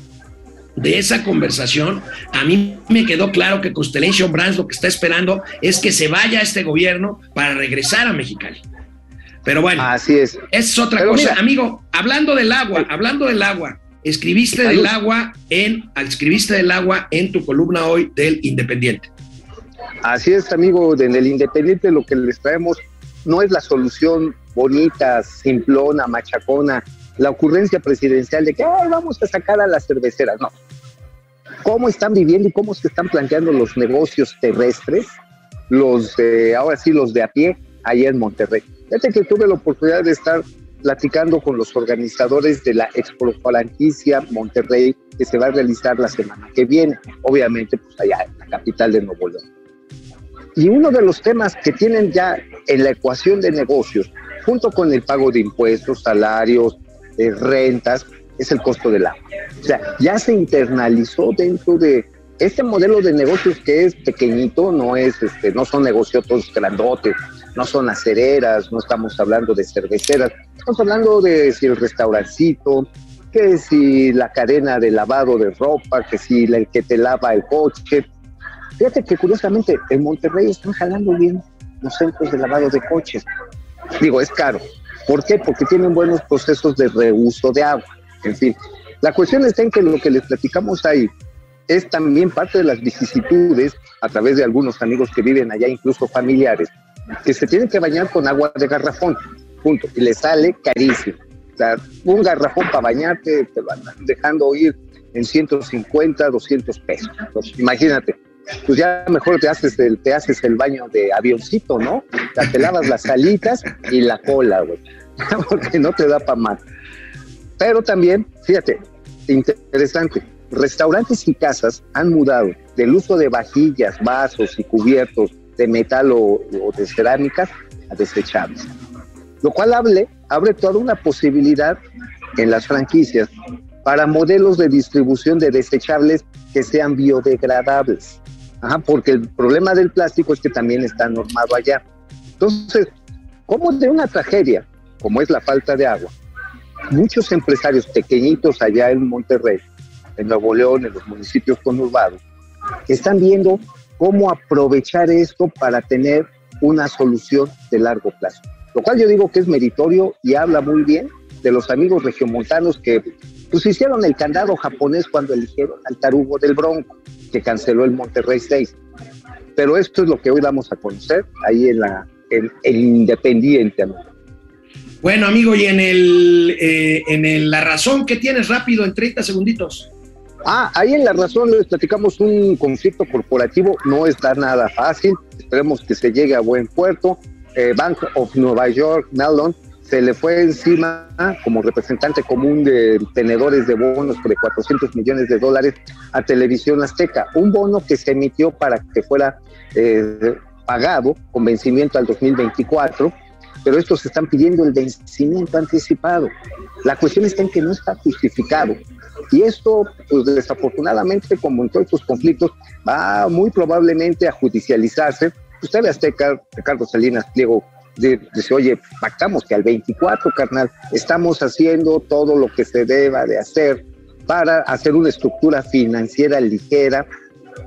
Speaker 1: de esa conversación, a mí me quedó claro que Constellation Brands lo que está esperando es que se vaya este gobierno para regresar a Mexicali. Pero bueno,
Speaker 5: Así es.
Speaker 1: es otra
Speaker 5: Pero
Speaker 1: cosa.
Speaker 5: mira.
Speaker 1: Amigo, hablando del agua, hablando del agua, escribiste del agua en, escribiste del agua en tu columna hoy del Independiente.
Speaker 5: Así es, amigo, en el Independiente lo que les traemos no es la solución bonita, simplona, machacona, la ocurrencia presidencial de que "Ay, vamos a sacar a las cerveceras, no. ¿Cómo están viviendo y cómo se están planteando los negocios terrestres, los de, ahora sí, los de a pie, allá en Monterrey? Fíjate que tuve la oportunidad de estar platicando con los organizadores de la Expo Franquicia Monterrey que se va a realizar la semana que viene, obviamente pues allá en la capital de Nuevo León. Y uno de los temas que tienen ya en la ecuación de negocios, junto con el pago de impuestos, salarios, eh, rentas, es el costo del agua. O sea, ya se internalizó dentro de este modelo de negocios que es pequeñito, no es, este, no son negocios grandotes, no son acereras, no estamos hablando de cerveceras, estamos hablando de si el restaurancito, que si la cadena de lavado de ropa, que si el que te lava el coche. Fíjate que curiosamente en Monterrey están jalando bien los centros de lavado de coches. Digo, es caro. ¿Por qué? Porque tienen buenos procesos de reuso de agua. En fin, la cuestión está en que lo que les platicamos ahí es también parte de las vicisitudes a través de algunos amigos que viven allá, incluso familiares, que se tienen que bañar con agua de garrafón, punto, y les sale carísimo. O sea, un garrafón para bañarte te andan dejando ir en 150, 200 pesos. Entonces, imagínate, pues ya mejor te haces el, te haces el baño de avioncito, ¿no? Te lavas las alitas y la cola, güey, [LAUGHS] porque no te da para más. Pero también, fíjate, interesante, restaurantes y casas han mudado del uso de vajillas, vasos y cubiertos de metal o, de cerámicas a desechables. Lo cual abre, abre toda una posibilidad en las franquicias para modelos de distribución de desechables que sean biodegradables. Porque el problema del plástico es que también está normado allá. Entonces, ¿cómo de una tragedia, como es la falta de agua, muchos empresarios pequeñitos allá en Monterrey, en Nuevo León, en los municipios conurbados, están viendo cómo aprovechar esto para tener una solución de largo plazo. Lo cual yo digo que es meritorio y habla muy bien de los amigos regiomontanos que pues hicieron el candado japonés cuando eligieron al tarugo del Bronco, que canceló el Monterrey 6. Pero esto es lo que hoy vamos a conocer ahí en la en, el Independiente. amigo.
Speaker 1: Bueno, amigo, y en el, eh, en el- la razón que tienes rápido en 30 segunditos.
Speaker 5: Ah, ahí en La Razón les platicamos un conflicto corporativo, no está nada fácil, esperemos que se llegue a buen puerto. Eh, Bank of Nueva York, Mellon, se le fue encima como representante común de tenedores de bonos de 400 millones de dólares a Televisión Azteca, un bono que se emitió para que fuera eh, pagado con vencimiento al 2024, pero estos están pidiendo el vencimiento anticipado. La cuestión está en que no está justificado. Y esto, pues desafortunadamente, como en todos estos conflictos, va muy probablemente a judicializarse. Usted Azteca, Ricardo Salinas Pliego, dice, oye, pactamos que al 24, carnal, estamos haciendo todo lo que se deba de hacer para hacer una estructura financiera ligera,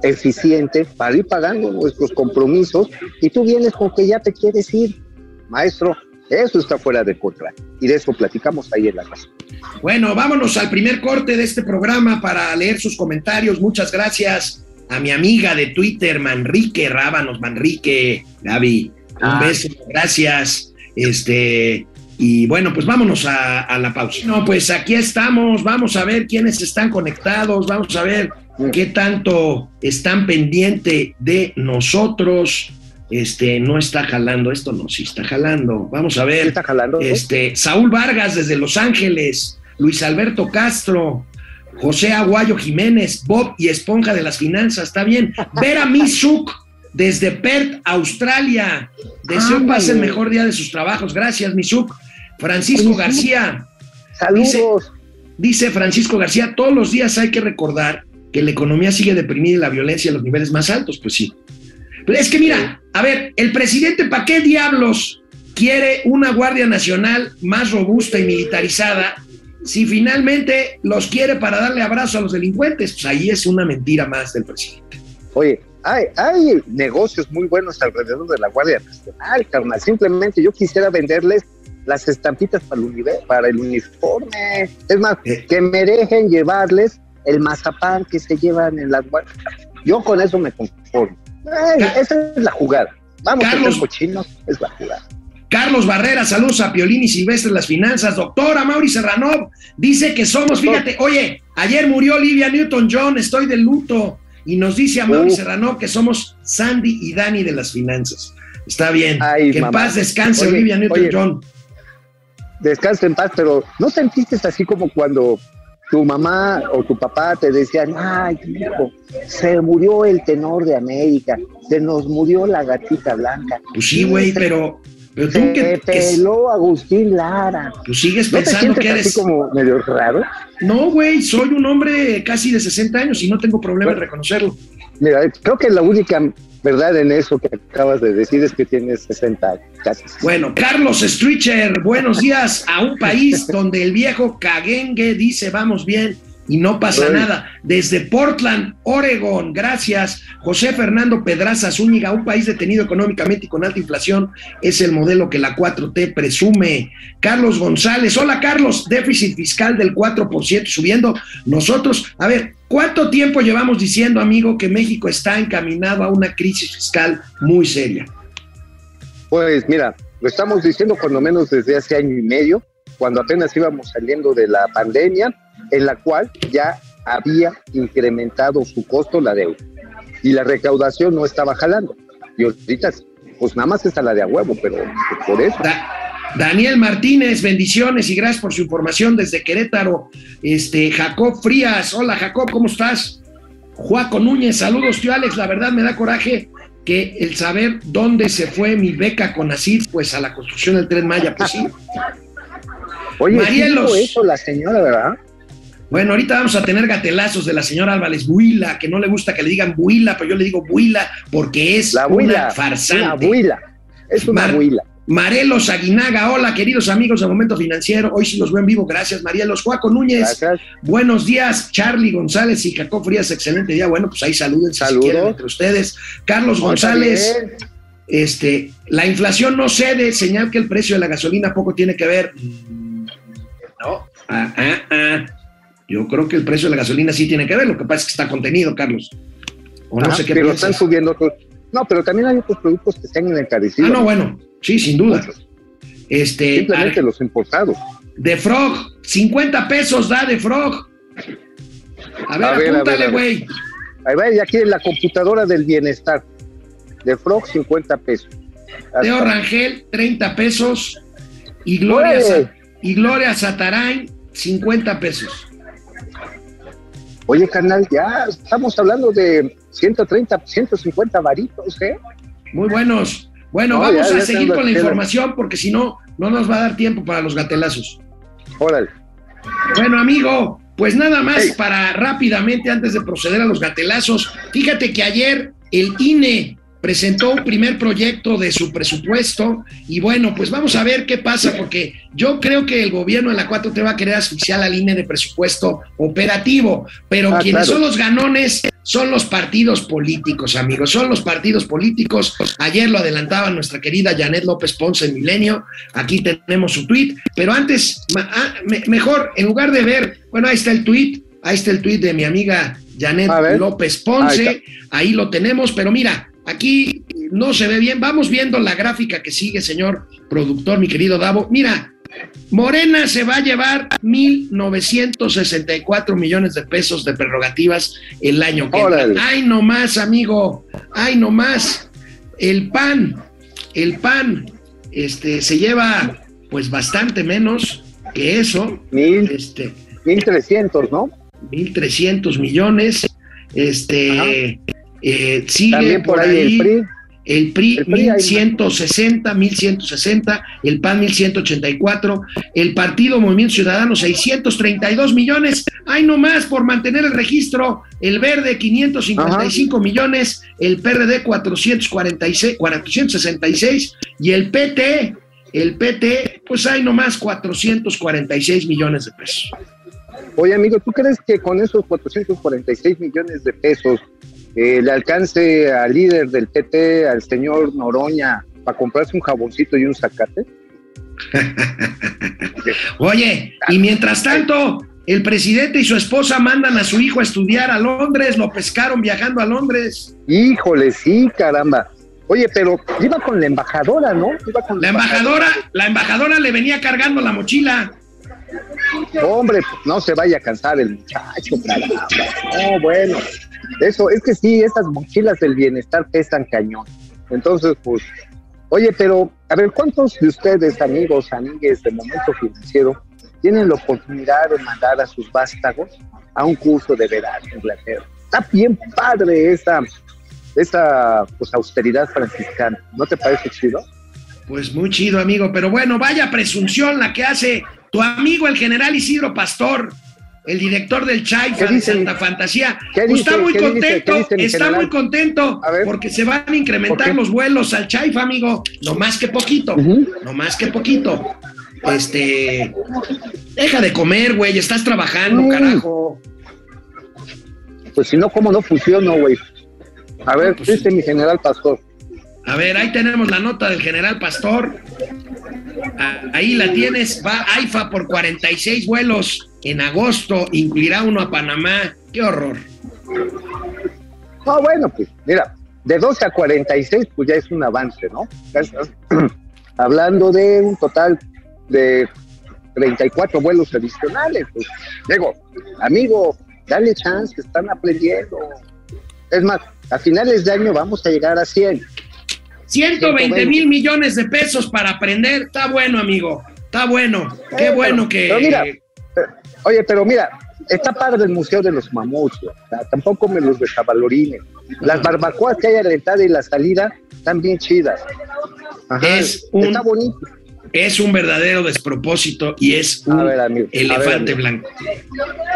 Speaker 5: eficiente, para ir pagando nuestros compromisos, y tú vienes con que ya te quieres ir. Maestro, eso está fuera de contra. Y de eso platicamos ahí en la casa.
Speaker 1: Bueno, vámonos al primer corte de este programa para leer sus comentarios. Muchas gracias a mi amiga de Twitter, Manrique Rábanos, Manrique, Gaby. Un
Speaker 5: Ah.
Speaker 1: beso, gracias. Este, y bueno, pues vámonos a, a la pausa. No, pues aquí estamos, vamos a ver quiénes están conectados, vamos a ver qué tanto están pendiente de nosotros. Este, no está jalando, esto no, sí está jalando. Vamos a ver.
Speaker 5: ¿Está jalando?
Speaker 1: Este, Saúl Vargas desde Los Ángeles, Luis Alberto Castro, José Aguayo Jiménez, Bob y Esponja de las Finanzas, está bien. Vera [LAUGHS] Misuk desde Perth, Australia. Deseo pase el mejor día de sus trabajos. Gracias, Misuk. Francisco. García.
Speaker 5: Saludos.
Speaker 1: Dice Francisco García, todos los días hay que recordar que la economía sigue deprimida y la violencia a los niveles más altos. Pues sí. Pero es que mira, a ver, el presidente, ¿para qué diablos quiere una Guardia Nacional más robusta y militarizada si finalmente los quiere para darle abrazo a los delincuentes? Pues ahí es una mentira más del presidente.
Speaker 5: Oye, hay, hay negocios muy buenos alrededor de la Guardia Nacional, carnal. Simplemente yo quisiera venderles las estampitas para el, univer- para el uniforme. Es más,
Speaker 1: Eh.
Speaker 5: que me dejen llevarles el mazapán que se llevan en las guardias. Yo con eso me conformo. Ay, esa es la jugada. Vamos
Speaker 1: Carlos-
Speaker 5: a ser cochinos, es la jugada.
Speaker 1: Carlos Barrera, saludos a Piolín y Silvestre las finanzas. Doctora Mauri Serranov dice que somos, fíjate, oye, ayer murió Olivia Newton-John, estoy de luto. Y nos dice a Mauri. Serranov que somos Sandy y Dani de las finanzas. Está bien.
Speaker 5: Ay,
Speaker 1: que en
Speaker 5: mamá.
Speaker 1: paz descanse
Speaker 5: Oye,
Speaker 1: Olivia Newton-John.
Speaker 5: Descansa en paz, pero ¿no sentiste así como cuando tu mamá o tu papá te decían, ay, hijo, se murió el tenor de América, se nos murió la gatita blanca?
Speaker 1: Pues sí, güey, pero, pero tú
Speaker 5: Se
Speaker 1: que,
Speaker 5: peló Agustín Lara.
Speaker 1: pues sigues
Speaker 5: ¿No te
Speaker 1: pensando que eres.
Speaker 5: así como medio raro?
Speaker 1: No, güey, soy un hombre casi de 60 años y no tengo problema en reconocerlo.
Speaker 5: Mira, creo que la única verdad en eso que acabas de decir es que tienes 60 años, casi.
Speaker 1: Bueno, Carlos Stritcher, buenos días a un país [LAUGHS] donde el viejo caguengue dice vamos bien y no pasa nada. Desde Portland, Oregon, gracias. José Fernando Pedraza Zúñiga, un país detenido económicamente y con alta inflación, es el modelo que la 4T presume. Carlos González, hola Carlos, déficit fiscal del 4% subiendo. Nosotros, a ver, ¿cuánto tiempo llevamos diciendo, amigo, que México está encaminado a una crisis fiscal muy seria?
Speaker 5: Pues mira, lo estamos diciendo cuando menos desde hace año y medio, cuando apenas íbamos saliendo de la pandemia, en la cual ya había incrementado su costo la deuda y la recaudación no estaba jalando. Y ahorita, pues nada más está la de a huevo, pero por eso.
Speaker 1: Da- Daniel Martínez, bendiciones y gracias por su información desde Querétaro. Este, Jacob Frías, hola Jacob, ¿cómo estás? Juaco Núñez, saludos, tío Alex. La verdad me da coraje que el saber dónde se fue mi beca con ACID, pues a la construcción del tren Maya, pues sí. [LAUGHS]
Speaker 5: Oye,
Speaker 1: Marielos.
Speaker 5: eso la señora, ¿verdad?
Speaker 1: Bueno, ahorita vamos a tener gatelazos de la señora Álvarez Buila, que no le gusta que le digan Buila, pero yo le digo Buila porque es
Speaker 5: La
Speaker 1: una
Speaker 5: abuela.
Speaker 1: farsante.
Speaker 5: Una abuela. Es una
Speaker 1: Mar-
Speaker 5: abuela.
Speaker 1: Marelos Aguinaga, hola queridos amigos de Momento Financiero, hoy sí los veo en vivo, gracias Marielos. Juaco Núñez,
Speaker 5: Gracias.
Speaker 1: buenos días, Charlie González y Jacob Frías, excelente día, bueno, pues ahí saluden si
Speaker 5: Saludos.
Speaker 1: quieren entre ustedes. Carlos González, este, la inflación no cede, señal que el precio de la gasolina poco tiene que ver. No, ah, ah, ah. yo creo que el precio de la gasolina sí tiene que ver, lo que pasa es que está contenido, Carlos. O no sé qué
Speaker 5: pero
Speaker 1: piensas.
Speaker 5: están subiendo otros. No, pero también hay otros productos que se han encarecido.
Speaker 1: Ah, no, bueno, sí, sin duda. Este,
Speaker 5: Simplemente los importados.
Speaker 1: De Frog, 50 pesos da de Frog. A ver,
Speaker 5: A ver,
Speaker 1: apúntale, güey.
Speaker 5: Ahí va, y aquí en la computadora del bienestar. De Frog, 50 pesos.
Speaker 1: Teo
Speaker 5: Hasta-
Speaker 1: Rangel, 30 pesos. Y Gloria. Sa- y Gloria Satarain, 50 pesos.
Speaker 5: Oye, carnal, ya estamos hablando de 130, 150 varitos, ¿eh?
Speaker 1: Muy buenos. Bueno,
Speaker 5: No,
Speaker 1: vamos
Speaker 5: ya-
Speaker 1: a seguir con la información porque si no, no nos va a dar tiempo para los gatelazos.
Speaker 5: Órale.
Speaker 1: Bueno, amigo, pues nada más
Speaker 5: Hey.
Speaker 1: para rápidamente, antes de proceder a los gatelazos, fíjate que ayer el INE presentó un primer proyecto de su presupuesto y bueno, pues vamos a ver qué pasa porque yo creo que el gobierno de la 4T va a querer asfixiar la línea de presupuesto operativo, pero
Speaker 5: Ah,
Speaker 1: quienes
Speaker 5: claro.
Speaker 1: son los ganones son los partidos políticos, amigos, son los partidos políticos. Ayer lo adelantaba nuestra querida Janet López Ponce en Milenio, aquí tenemos su tweet, pero antes, ah, me- mejor, en lugar de ver, bueno, ahí está el tweet, ahí está el tweet de mi amiga Janet. López Ponce, ahí lo tenemos, pero mira, aquí no se ve bien, vamos viendo la gráfica que sigue, señor productor, mi querido Davo, mira, Morena se va a llevar 1.964 millones de pesos de prerrogativas el año que.
Speaker 5: Órale.
Speaker 1: Ay, no más, amigo. Ay, no más. El PAN, el PAN, este, se lleva pues bastante menos que eso.
Speaker 5: Mil,
Speaker 1: Este,
Speaker 5: 1300, ¿no?
Speaker 1: 1.300 millones. Este, eh, sigue
Speaker 5: También por ahí, el PRI.
Speaker 1: el PRI,
Speaker 5: El PRI hay
Speaker 1: 1160, 1160, el PAN 1184, el Partido Movimiento Ciudadano 632 millones, hay nomás por mantener el registro, el Verde 555 millones, el PRD 446, 466 y el PT, el PT, pues hay nomás 446 millones de pesos.
Speaker 5: Oye, amigo, ¿tú crees que con esos 446 millones de pesos le alcance al líder del PT, al señor Noroña, para comprarse un jaboncito y un zacate? [LAUGHS]
Speaker 1: Oye, y mientras tanto, el presidente y su esposa mandan a su hijo a estudiar a Londres, lo pescaron viajando a Londres.
Speaker 5: Híjole, sí, caramba. Oye, pero iba con la embajadora, ¿no? Iba con
Speaker 1: La embajadora, la embajadora le venía cargando la mochila.
Speaker 5: Hombre, pues no se vaya a cansar el muchacho, caramba. No, bueno. Eso, es que sí, esas mochilas del bienestar pesan cañón. Entonces, pues, oye, pero, a ver, ¿cuántos de ustedes, amigos, amigues de Momento Financiero, tienen la oportunidad de mandar a sus vástagos a un curso de verano en Inglaterra? Está bien padre esa, esa pues, austeridad franciscana. ¿No te parece chido?
Speaker 1: Pues muy chido, amigo. Pero bueno, vaya presunción la que hace tu amigo el general Isidro Pastor, el director del Chaifa
Speaker 5: ¿Qué
Speaker 1: de? Santa Fantasía. Está muy contento,
Speaker 5: ¿Qué dice mi
Speaker 1: está muy contento porque se van a incrementar los vuelos al Chaifa, amigo. No más que poquito, no más que poquito. Este, deja de comer, güey, estás trabajando,
Speaker 5: Mm.
Speaker 1: carajo.
Speaker 5: Pues si no, ¿cómo no funciona, güey? A ver,
Speaker 1: Pues
Speaker 5: dice mi general pastor.
Speaker 1: A ver, ahí tenemos la nota del general Pastor. Ah, Ahí la tienes, va AIFA por 46 vuelos en agosto, incluirá uno a Panamá. Qué horror.
Speaker 5: No, bueno, pues mira, de 12 a 46, pues ya es un avance, ¿no? [CLEARS THROAT] Hablando de un total de 34 vuelos adicionales. Pues, digo, amigo, dale chance, que están aprendiendo. Es más, a finales de año vamos a llegar a 100.
Speaker 1: 120 mil millones de pesos para aprender. Está bueno, amigo. Está bueno. Qué
Speaker 5: Eh,
Speaker 1: bueno
Speaker 5: pero-
Speaker 1: que.
Speaker 5: pero mira, oye, pero mira, está padre el Museo de los Mamuts, tampoco me los descabalorines. Las barbacoas que hay a la entrada y la salida están bien chidas. Ajá,
Speaker 1: Es un-
Speaker 5: Está bonito.
Speaker 1: Es un verdadero despropósito y es un
Speaker 5: A ver, amigo, a ver,
Speaker 1: elefante blanco.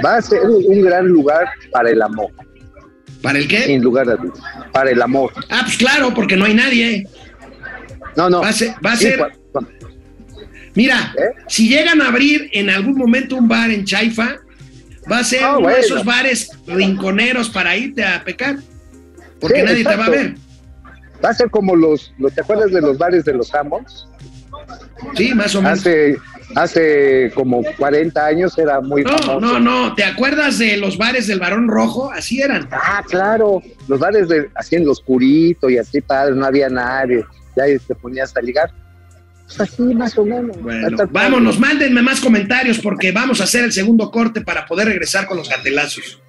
Speaker 5: Va a ser un, un gran lugar para el amor,
Speaker 1: ¿Para el qué?
Speaker 5: sin lugar a dudas. Para el amor.
Speaker 1: Ah, pues claro, porque no hay nadie.
Speaker 5: No, no.
Speaker 1: Va a ser, va a mira,
Speaker 5: ¿Eh?
Speaker 1: si llegan a abrir en algún momento un bar en Chaifa, va a ser
Speaker 5: Ah,
Speaker 1: uno de esos bares rinconeros para irte a pecar, porque
Speaker 5: Sí,
Speaker 1: nadie te va a ver.
Speaker 5: Va a ser como los, los- ¿te acuerdas de los bares de los Amos?
Speaker 1: Sí, más o menos.
Speaker 5: Hace, hace como 40 años era muy
Speaker 1: No,
Speaker 5: famoso.
Speaker 1: no, no. ¿Te acuerdas de los bares del Barón Rojo? Así eran.
Speaker 5: Ah, claro, los bares de, así en lo oscurito y así padre, no había nadie, ya te ponías a ligar. Así más o menos.
Speaker 1: Bueno, vámonos, mándenme más comentarios porque vamos a hacer el segundo corte para poder regresar con los gatelazos.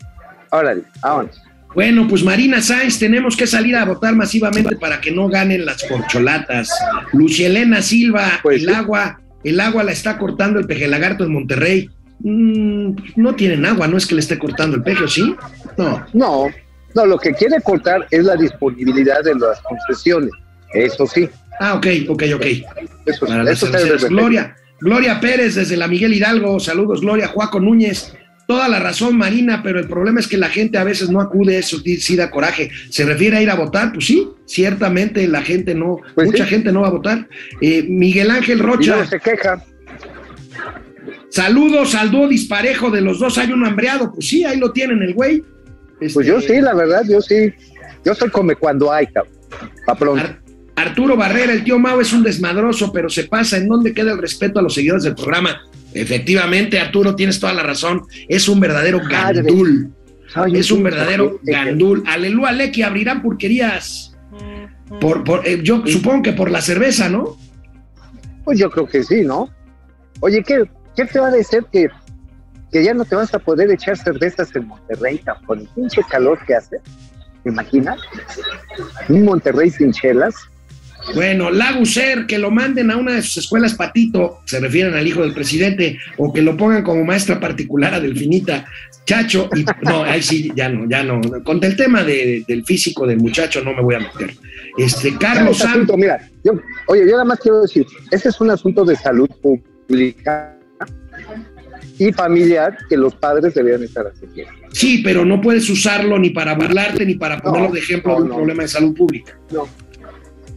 Speaker 5: Órale, vámonos.
Speaker 1: Bueno, pues Marina Sáenz, tenemos que salir a votar masivamente para que no ganen las corcholatas. Lucielena Silva,
Speaker 5: Pues
Speaker 1: el agua, el agua la está cortando el pejelagarto en Monterrey. Mm, no tienen agua, no es que le esté cortando el peje, ¿o ¿sí? No.
Speaker 5: No, no, lo que quiere cortar es la disponibilidad de las concesiones. Eso sí,
Speaker 1: Ah, ok, ok, ok.
Speaker 5: eso,
Speaker 1: Para
Speaker 5: eso
Speaker 1: Gloria, Gloria Pérez desde la Miguel Hidalgo, saludos Gloria, Juaco Núñez, toda la razón Marina, pero el problema es que la gente a veces no acude, eso sí, da coraje. ¿Se refiere a ir a votar? Pues sí, ciertamente la gente no,
Speaker 5: Pues
Speaker 1: mucha
Speaker 5: sí.
Speaker 1: gente no va a votar. Eh, Miguel Ángel
Speaker 5: Y
Speaker 1: Rocha,
Speaker 5: se queja.
Speaker 1: saludos al dúo disparejo de los dos, hay un hambreado, pues sí, ahí lo tienen el güey.
Speaker 5: Pues
Speaker 1: Este,
Speaker 5: yo sí, la verdad, yo sí. Yo soy come cuando hay, cabrón. Pa' pronto.
Speaker 1: Ar- Arturo Barrera, el tío Mau es un desmadroso, pero se pasa. ¿En dónde queda el respeto a los seguidores del programa? Efectivamente, Arturo, tienes toda la razón. Es un verdadero gandul. Es un verdadero gandul. Aleluya, Lecky, abrirán purquerías. Por, por- eh, yo supongo que por la cerveza, ¿no?
Speaker 5: Pues yo creo que sí, ¿no? Oye, ¿qué, qué te va a decir que, que ya no te vas a poder echar cervezas en Monterrey? Con el pinche calor que hace. ¿Te imaginas? Un Monterrey sin chelas.
Speaker 1: Bueno, Laguser, que lo manden a una de sus escuelas patito, se refieren al hijo del presidente, o que lo pongan como maestra particular a Delfinita, Chacho, y no, ahí sí, ya no, ya no. Con el tema de- del físico del muchacho no me voy a meter. Este, Carlos
Speaker 5: asunto, mira, yo, oye, yo nada más quiero decir, ese es un asunto de salud pública y familiar que los padres deberían estar atendiendo.
Speaker 1: sí, pero no puedes usarlo ni para burlarte ni para ponerlo
Speaker 5: No,
Speaker 1: de ejemplo
Speaker 5: no,
Speaker 1: de un
Speaker 5: no.
Speaker 1: problema de salud pública.
Speaker 5: No.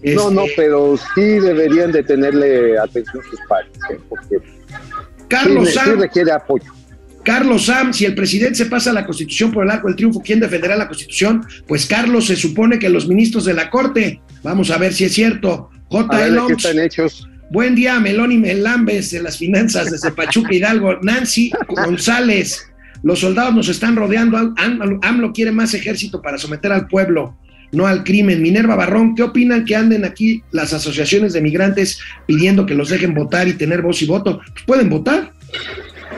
Speaker 1: Este,
Speaker 5: No, no, pero sí deberían de tenerle atención sus padres, ¿eh? porque
Speaker 1: Carlos
Speaker 5: sí
Speaker 1: Sam,
Speaker 5: requiere apoyo.
Speaker 1: Carlos Sam, si el presidente se pasa la constitución por el arco del triunfo, ¿quién defenderá la constitución? Pues Carlos, se supone que los ministros de la corte. Vamos a ver si es cierto. J.
Speaker 5: ver, ¿de qué
Speaker 1: Loms,
Speaker 5: están hechos?
Speaker 1: buen día, Meloni Melambes de las finanzas desde Pachuca Hidalgo. Nancy González, los soldados nos están rodeando. Am- AMLO quiere más ejército para someter al pueblo, no al crimen. Minerva Barrón, ¿qué opinan que anden aquí las asociaciones de migrantes pidiendo que los dejen votar y tener voz y voto? Pues pueden votar.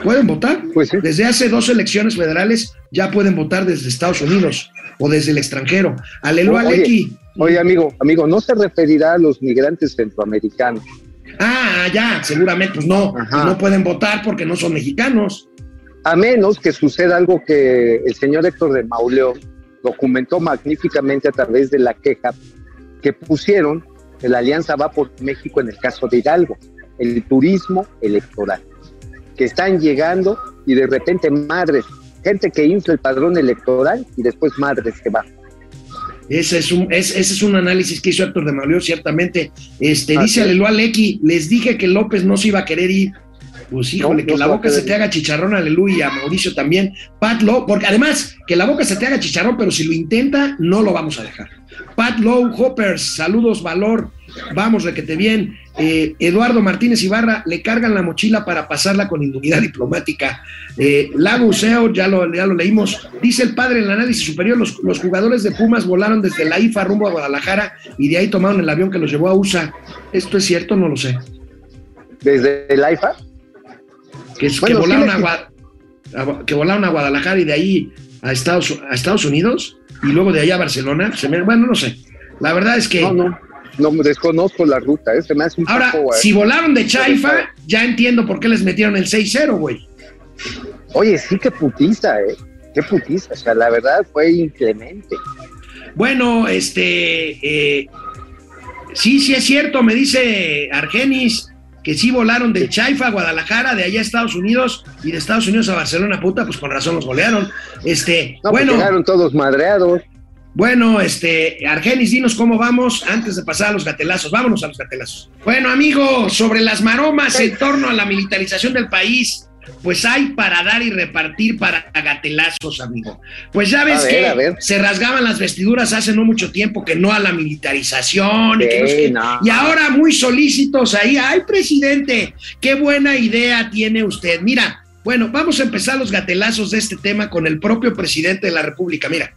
Speaker 1: Pueden votar.
Speaker 5: Pues sí.
Speaker 1: Desde hace dos elecciones federales ya pueden votar desde Estados Unidos o desde el extranjero. Aleluya, Lecky.
Speaker 5: Oye, amigo, amigo, no se referirá a los migrantes centroamericanos.
Speaker 1: Ah, ya, seguramente, pues no,
Speaker 5: Ajá.
Speaker 1: pues no pueden votar porque no son mexicanos.
Speaker 5: A menos que suceda algo que el señor Héctor de Mauleón documentó magníficamente a través de la queja que pusieron la Alianza Va por México en el caso de Hidalgo, el turismo electoral, que están llegando y de repente madres, gente que infla el padrón electoral y después madres que van.
Speaker 1: Ese es un, es- ese es un análisis que hizo Héctor de Mauleo, ciertamente. Este,
Speaker 5: Así
Speaker 1: dice. Aleluya Lecky, les dije que López no se iba a querer ir. Pues híjole,
Speaker 5: No,
Speaker 1: que
Speaker 5: no
Speaker 1: la boca se te haga chicharrón, aleluya, Mauricio también. Pat Lowe, porque además, que la boca se te haga chicharrón, pero si lo intenta, no lo vamos a dejar. Pat Lowe, Hoppers, saludos, valor, vamos, requete bien. Eh, Eduardo Martínez Ibarra, le cargan la mochila para pasarla con inmunidad diplomática. Eh, Lago Useo, ya lo, ya lo leímos. Dice el padre en el análisis superior, los, los jugadores de Pumas volaron desde la IFA rumbo a Guadalajara y de ahí tomaron el avión que los llevó a USA. ¿Esto es cierto? No lo sé.
Speaker 5: Desde el AIFA,
Speaker 1: Que,
Speaker 5: Bueno,
Speaker 1: volaron a, Gua- que volaron a Guadalajara y de ahí a Estados, a Estados Unidos y luego de allá a Barcelona. Se me- bueno, no sé. La verdad es que
Speaker 5: no, no, no desconozco la ruta, ¿eh? se me hace un
Speaker 1: ahora,
Speaker 5: poco... eh,
Speaker 1: si volaron de Chaifa, ya entiendo por qué les metieron el 6-0, güey.
Speaker 5: Oye, sí, qué putiza, ¿eh? Qué putiza, o sea, la verdad fue inclemente.
Speaker 1: Bueno, este, eh, sí, sí es cierto, me dice Argenis que sí volaron de Chaifa a Guadalajara, de allá a Estados Unidos y de Estados Unidos a Barcelona, puta, pues con razón los golearon. Este,
Speaker 5: No, pues
Speaker 1: bueno,
Speaker 5: llegaron todos madreados.
Speaker 1: Bueno, este, Argenis, dinos cómo vamos antes de pasar a los gatelazos. Vámonos a los gatelazos. Bueno, amigo, sobre las maromas en torno a la militarización del país, pues hay para dar y repartir para gatelazos, amigo. Pues ya ves
Speaker 5: A ver,
Speaker 1: que
Speaker 5: a ver.
Speaker 1: se rasgaban las vestiduras hace no mucho tiempo que no a la militarización. y, que no sé
Speaker 5: Sí,
Speaker 1: qué.
Speaker 5: no.
Speaker 1: y ahora muy solícitos ahí. Ay, presidente, qué buena idea tiene usted. Mira, bueno, vamos a empezar los gatelazos de este tema con el propio presidente de la República. Mira.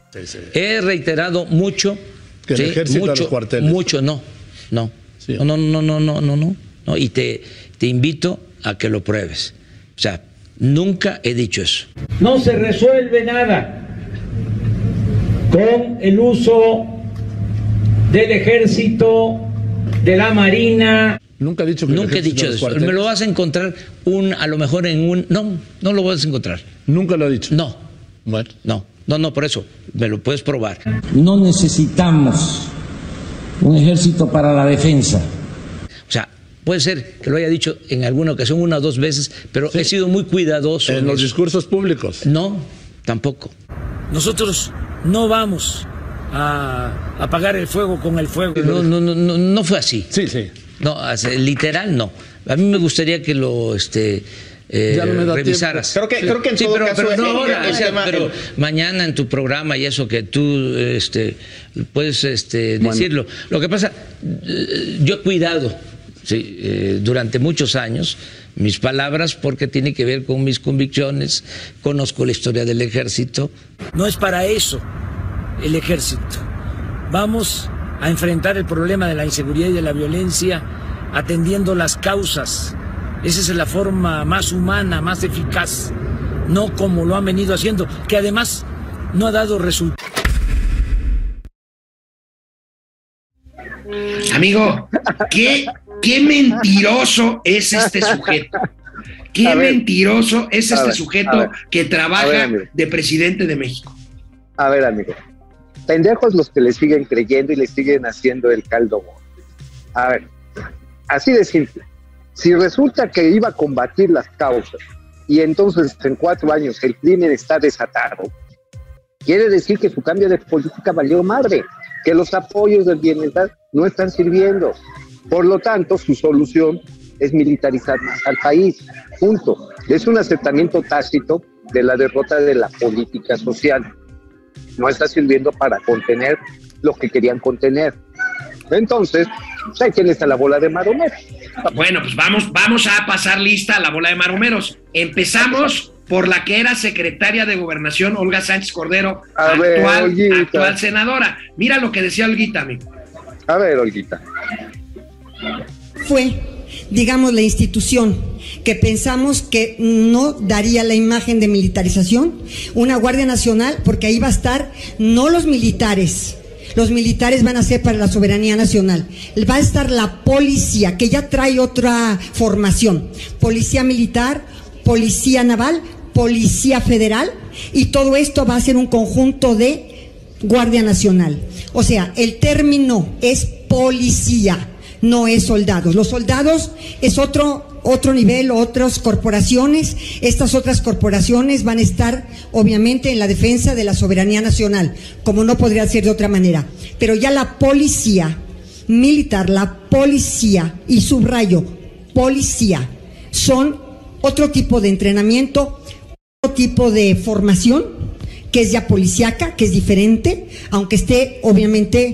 Speaker 8: He reiterado mucho.
Speaker 9: Que el
Speaker 8: sí,
Speaker 9: ejército a
Speaker 8: mucho,
Speaker 9: los cuarteles.
Speaker 8: Mucho, no. No.
Speaker 9: Sí.
Speaker 8: No, no, no, no, no, no, no. no, Y te, te invito a que lo pruebes. O sea, nunca he dicho eso.
Speaker 10: No se resuelve nada con el uso del ejército, de la marina.
Speaker 9: Nunca he dicho que el
Speaker 8: Nunca he dicho eso.
Speaker 9: cuarteles.
Speaker 8: Me lo vas a encontrar un, a lo mejor en un. No, no lo vas a encontrar.
Speaker 9: Nunca lo he dicho.
Speaker 8: No,
Speaker 9: Bueno.
Speaker 8: no, no, no, por eso. Me lo puedes probar.
Speaker 10: No necesitamos un ejército para la defensa.
Speaker 8: Puede ser que lo haya dicho en alguna ocasión, una o dos veces, pero he sido muy cuidadoso.
Speaker 9: En los
Speaker 8: eso.
Speaker 9: discursos públicos.
Speaker 8: No, tampoco. Nosotros no vamos a apagar el fuego con el fuego. No, no, no, no, no fue así.
Speaker 9: Sí, sí.
Speaker 8: No, hace- literal no. A mí me gustaría que lo este eh,
Speaker 9: Ya no me da
Speaker 8: revisaras.
Speaker 11: Creo que- creo que en
Speaker 8: sí,
Speaker 11: todo
Speaker 8: pero,
Speaker 11: caso
Speaker 8: pero no
Speaker 11: el-
Speaker 8: ahora,
Speaker 11: el
Speaker 8: o sea,
Speaker 11: tema-
Speaker 8: pero
Speaker 11: el-
Speaker 8: mañana en tu programa y eso que tú este puedes este decirlo. Lo que pasa eh, yo he cuidado sí, eh, durante muchos años mis palabras porque tiene que ver con mis convicciones, conozco la historia del ejército. No es para eso el ejército. Vamos a enfrentar el problema de la inseguridad y de la violencia atendiendo las causas. Esa es la forma más humana, más eficaz, no como lo han venido haciendo, que además no ha dado resultados.
Speaker 1: Amigo, qué, qué mentiroso es este [LAUGHS] sujeto. Qué
Speaker 5: A ver.
Speaker 1: mentiroso es este
Speaker 5: ver,
Speaker 1: sujeto que
Speaker 5: ver,
Speaker 1: trabaja de presidente de México.
Speaker 5: A ver, amigo. Pendejos los que le siguen creyendo y le siguen haciendo el caldo. A ver, así de simple. Si resulta que iba a combatir las causas y entonces en cuatro años el crimen está desatado, quiere decir que su cambio de política valió madre, que los apoyos del bienestar no están sirviendo. Por lo tanto, su solución es militarizar al país. Punto. Es un aceptamiento tácito de la derrota de la política social. No está sirviendo para contener lo que querían contener. Entonces, ahí tienes a la bola de Maromet.
Speaker 1: Bueno, pues vamos, vamos a pasar lista a la bola de marumeros. Empezamos por la que era secretaria de Gobernación, Olga Sánchez Cordero,
Speaker 5: A
Speaker 1: actual senadora. Mira lo que decía Olguita, amigo.
Speaker 5: A ver, Olguita.
Speaker 12: fue, digamos, la institución que pensamos que no daría la imagen de militarización, una Guardia Nacional, porque ahí va a estar no los militares, los militares van a ser para la soberanía nacional, va a estar la policía, que ya trae otra formación, policía militar, policía naval, policía federal, y todo esto va a ser un conjunto de Guardia Nacional. O sea, el término es policía, no es soldados. Los soldados es otro otro nivel, otras corporaciones. Estas otras corporaciones van a estar, obviamente, en la defensa de la soberanía nacional, como no podría ser de otra manera. Pero ya la policía militar, la policía, y subrayo, policía, son otro tipo de entrenamiento, tipo de formación, que es ya policíaca, que es diferente, aunque esté, obviamente,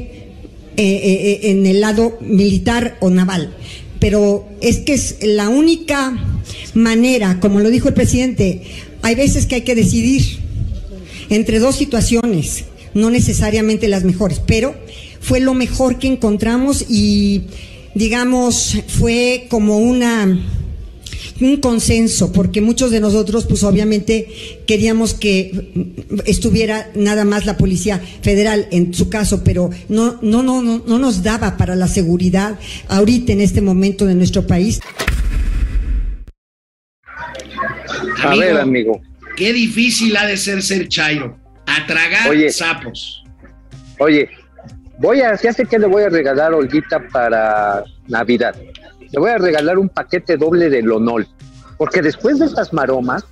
Speaker 12: eh, eh, eh, en el lado militar o naval. Pero es que es la única manera, como lo dijo el presidente, hay veces que hay que decidir entre dos situaciones, no necesariamente las mejores, pero fue lo mejor que encontramos y digamos fue como una un consenso, porque muchos de nosotros, pues obviamente queríamos que estuviera nada más la Policía Federal en su caso, pero no, no, no, no, no nos daba para la seguridad ahorita en este momento de nuestro país.
Speaker 5: A ver, amigo.
Speaker 1: Qué difícil ha de ser ser Chairo. A tragar
Speaker 5: Oye.
Speaker 1: sapos.
Speaker 5: Oye, voy a, ya sé que le voy a regalar a Olguita para Navidad. Le voy a regalar un paquete doble de Lonol. Porque después de estas maromas,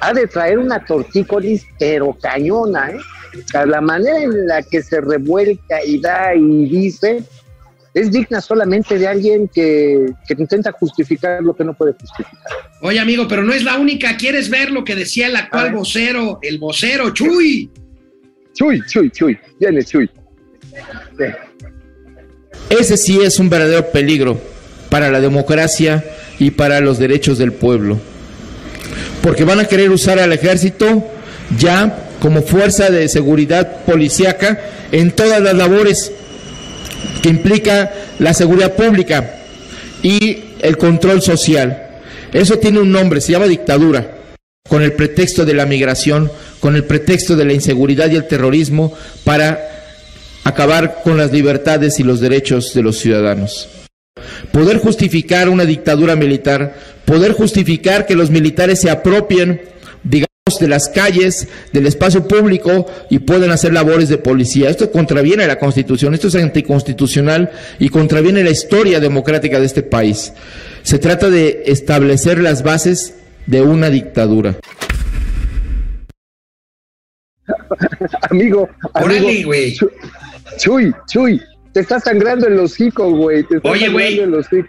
Speaker 5: ha de traer una tortícolis, pero cañona, ¿eh? sea, la manera en la que se revuelca y da y dice es digna solamente de alguien que, que intenta justificar lo que no puede justificar.
Speaker 1: Oye, amigo, pero no es la única. ¿Quieres ver lo que decía el actual vocero, el vocero, Chuy?
Speaker 5: Chuy, Chuy, Chuy, viene Chuy.
Speaker 11: Ese sí es un verdadero peligro para la democracia y para los derechos del pueblo. Porque van a querer usar al ejército ya como fuerza de seguridad policíaca en todas las labores que implica la seguridad pública y el control social. Eso tiene un nombre, se llama dictadura, con el pretexto de la migración, con el pretexto de la inseguridad y el terrorismo para acabar con las libertades y los derechos de los ciudadanos. Poder justificar una dictadura militar, poder justificar que los militares se apropien, digamos, de las calles, del espacio público y pueden hacer labores de policía. Esto contraviene a la Constitución, esto es anticonstitucional y contraviene la historia democrática de este país. Se trata de establecer las bases de una dictadura. [LAUGHS]
Speaker 5: amigo, amigo,
Speaker 1: güey.
Speaker 5: Chuy, Chuy, te está sangrando el hocico, güey. te está
Speaker 1: Oye, güey,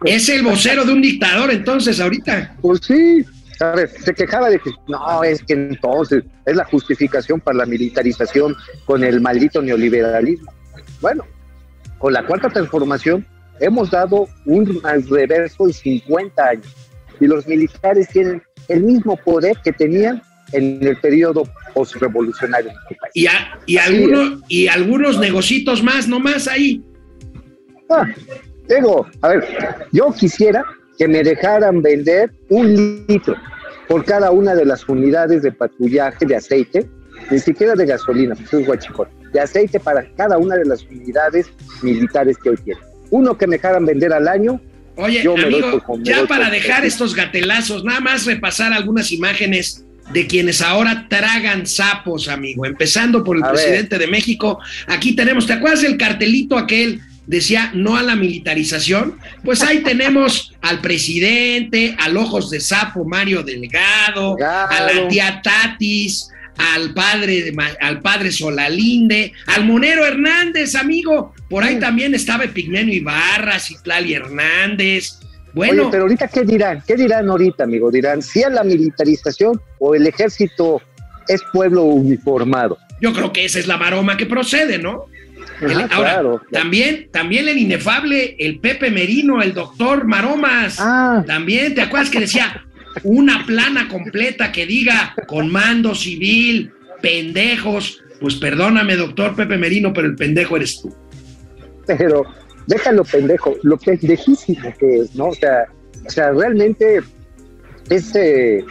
Speaker 1: es el vocero de un dictador entonces ahorita.
Speaker 5: Pues sí, a ver, se quejaba de que no, es que entonces es la justificación para la militarización con el maldito neoliberalismo. Bueno, con la cuarta transformación hemos dado un reverso en 50 años y los militares tienen el mismo poder que tenían en el periodo postrevolucionario este.
Speaker 1: Y, a- y, algunos, y algunos negocitos más, nomás ahí.
Speaker 5: Ah, digo, a ver, yo quisiera que me dejaran vender un litro por cada una de las unidades de patrullaje de aceite, ni siquiera de gasolina, pues es guachicón, de aceite para cada una de las unidades militares que hoy tienen. Uno que me dejaran vender al año,
Speaker 1: Oye,
Speaker 5: yo me doy
Speaker 1: amigo,
Speaker 5: por me
Speaker 1: ya
Speaker 5: doy
Speaker 1: para
Speaker 5: por-
Speaker 1: dejar estos gatelazos, nada más repasar algunas imágenes de quienes ahora tragan sapos, amigo, empezando por el
Speaker 5: A ver.
Speaker 1: presidente de México. Aquí tenemos, ¿te acuerdas del cartelito aquel? Decía no a la militarización. Pues ahí tenemos al presidente, al ojos de sapo Mario Delgado, a la tía Tatis, al padre, al padre Solalinde, al Monero Hernández, amigo. Por ahí también estaba Epigmenio Ibarra, Citlali Hernández. Bueno,
Speaker 5: Oye, pero ahorita, ¿qué dirán? ¿Qué dirán ahorita, amigo? ¿Dirán si a la militarización o el ejército es pueblo uniformado?
Speaker 1: yo creo que esa es la maroma que procede, ¿no? El-
Speaker 5: Ajá,
Speaker 1: ahora,
Speaker 5: claro.
Speaker 1: también, también el inefable, el Pepe Merino, el doctor Maromas.
Speaker 5: Ah.
Speaker 1: También, ¿te acuerdas que decía una plana completa que diga con mando civil, pendejos? Pues perdóname, doctor Pepe Merino, pero el pendejo eres tú.
Speaker 5: pero déjalo pendejo, lo pendejísimo que es, ¿no? O sea, o sea realmente es eh,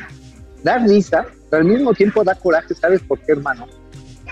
Speaker 5: da risa, pero al mismo tiempo da coraje, ¿sabes por qué, hermano?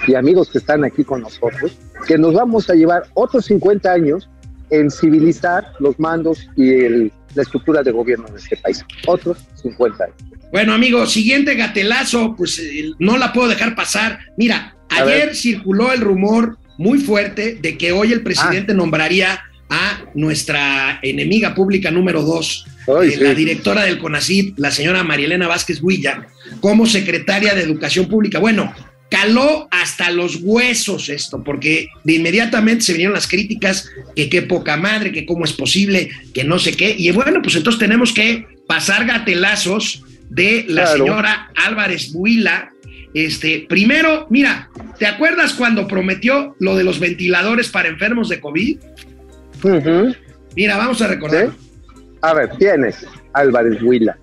Speaker 5: Y amigos que están aquí con nosotros, que nos vamos a llevar otros 50 años en civilizar los mandos y el- la estructura de gobierno de este país. Otros 50 años.
Speaker 1: Bueno, amigo, siguiente gatelazo, pues eh, no la puedo dejar pasar. Mira,
Speaker 5: A
Speaker 1: ayer
Speaker 5: ver.
Speaker 1: circuló el rumor muy fuerte de que hoy el
Speaker 5: Ah.
Speaker 1: presidente nombraría a nuestra enemiga pública número dos,
Speaker 5: Ay,
Speaker 1: eh,
Speaker 5: sí.
Speaker 1: la directora del CONACYT, la señora Marielena Vázquez Huilla, como secretaria de Educación Pública. Bueno, caló hasta los huesos esto, porque de inmediatamente se vinieron las críticas, que qué poca madre, que cómo es posible, que no sé qué. Y bueno, pues entonces tenemos que pasar gatelazos de la
Speaker 5: Claro.
Speaker 1: señora Álvarez Huila. Este, primero, mira, ¿te acuerdas cuando prometió lo de los ventiladores para enfermos de COVID? Mira, vamos a recordar.
Speaker 5: A ver, tienes Álvarez Huila.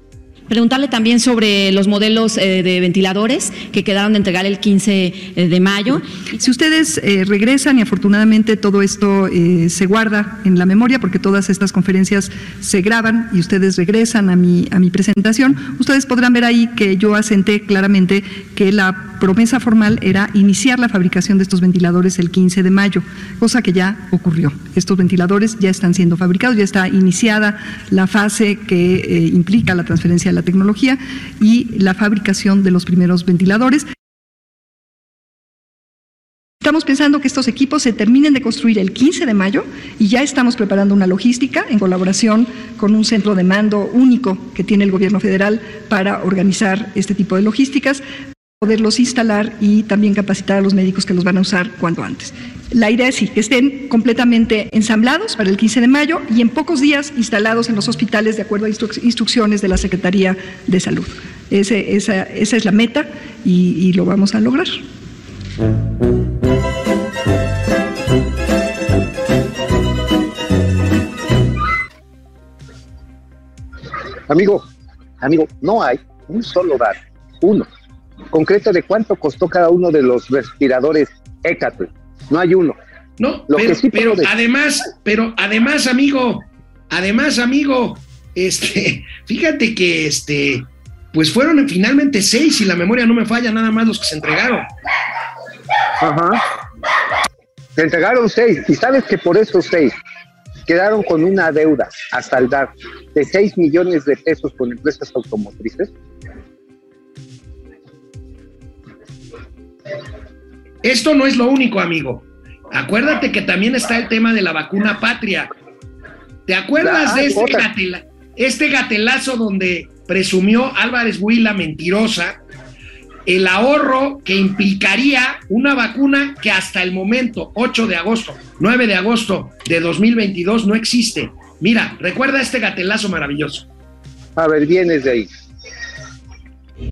Speaker 13: Preguntarle también sobre los modelos eh, de ventiladores que quedaron de entregar el 15 de mayo.
Speaker 14: Si ustedes eh, regresan y afortunadamente todo esto eh, se guarda en la memoria porque todas estas conferencias se graban y ustedes regresan a mi, a mi presentación, ustedes podrán ver ahí que yo asenté claramente que la promesa formal era iniciar la fabricación de estos ventiladores el 15 de mayo, cosa que ya ocurrió. Estos ventiladores ya están siendo fabricados, ya está iniciada la fase que eh, implica la transferencia de la tecnología y la fabricación de los primeros ventiladores. Estamos pensando que estos equipos se terminen de construir el 15 de mayo y ya estamos preparando una logística en colaboración con un centro de mando único que tiene el gobierno federal para organizar este tipo de logísticas. Poderlos instalar y también capacitar a los médicos que los van a usar cuanto antes. La idea es sí, que estén completamente ensamblados para el 15 de mayo y en pocos días instalados en los hospitales de acuerdo a instru- instrucciones de la Secretaría de Salud. Ese- esa, esa es la meta y, y lo vamos a lograr.
Speaker 5: Amigo, amigo, no hay un solo dato, uno, concreto de cuánto costó cada uno de los respiradores Ecatl. No hay uno.
Speaker 1: No,
Speaker 5: Lo
Speaker 1: pero,
Speaker 5: que sí
Speaker 1: pero además, pero además, amigo, además, amigo, este, [LAUGHS] fíjate que este, pues fueron finalmente seis, si la memoria no me falla, nada más los que se entregaron.
Speaker 5: Ajá. Se entregaron seis, y sabes que por esos seis quedaron con una deuda a saldar de 6 millones de pesos con empresas automotrices.
Speaker 1: Esto no es lo único, amigo. Acuérdate que también está el tema de la vacuna patria. ¿Te acuerdas
Speaker 5: Ah,
Speaker 1: de este, gatela- este gatelazo donde presumió Álvarez Huila mentirosa el ahorro que implicaría una vacuna que hasta el momento, 8 de agosto, 9 de agosto de 2022, no existe? Mira, recuerda este gatelazo maravilloso.
Speaker 5: A ver, vienes de ahí.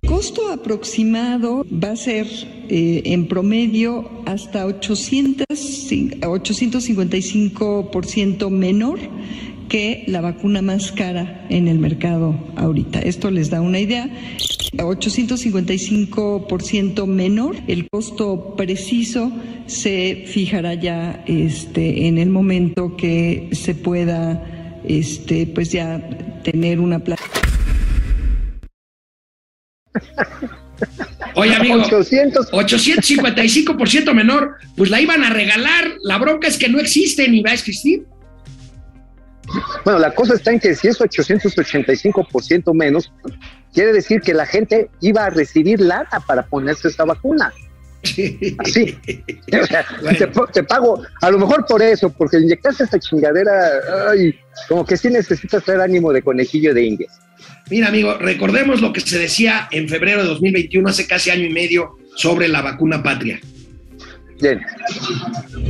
Speaker 15: Costo aproximado va a ser eh, en promedio hasta 800, cin- 855% menor que la vacuna más cara en el mercado ahorita. Esto les da una idea. 855% menor. El costo preciso se fijará ya este, en el momento que se pueda este, pues ya tener una pla-
Speaker 1: Oye, amigo,
Speaker 5: 800.
Speaker 1: 855% menor, pues la iban a regalar. La bronca es que no existe ni va a existir.
Speaker 5: Bueno, la cosa está en que si es 885% menos, quiere decir que la gente iba a recibir lana para ponerse esta vacuna. Así. O sea, [LAUGHS] te, pago, a lo mejor por eso, porque inyectarse esta chingadera, ay, como que sí necesitas traer ánimo de conejillo de indias.
Speaker 1: Mira, amigo, recordemos lo que se decía en febrero de 2021, hace casi año y medio, sobre la vacuna patria.
Speaker 5: Bien.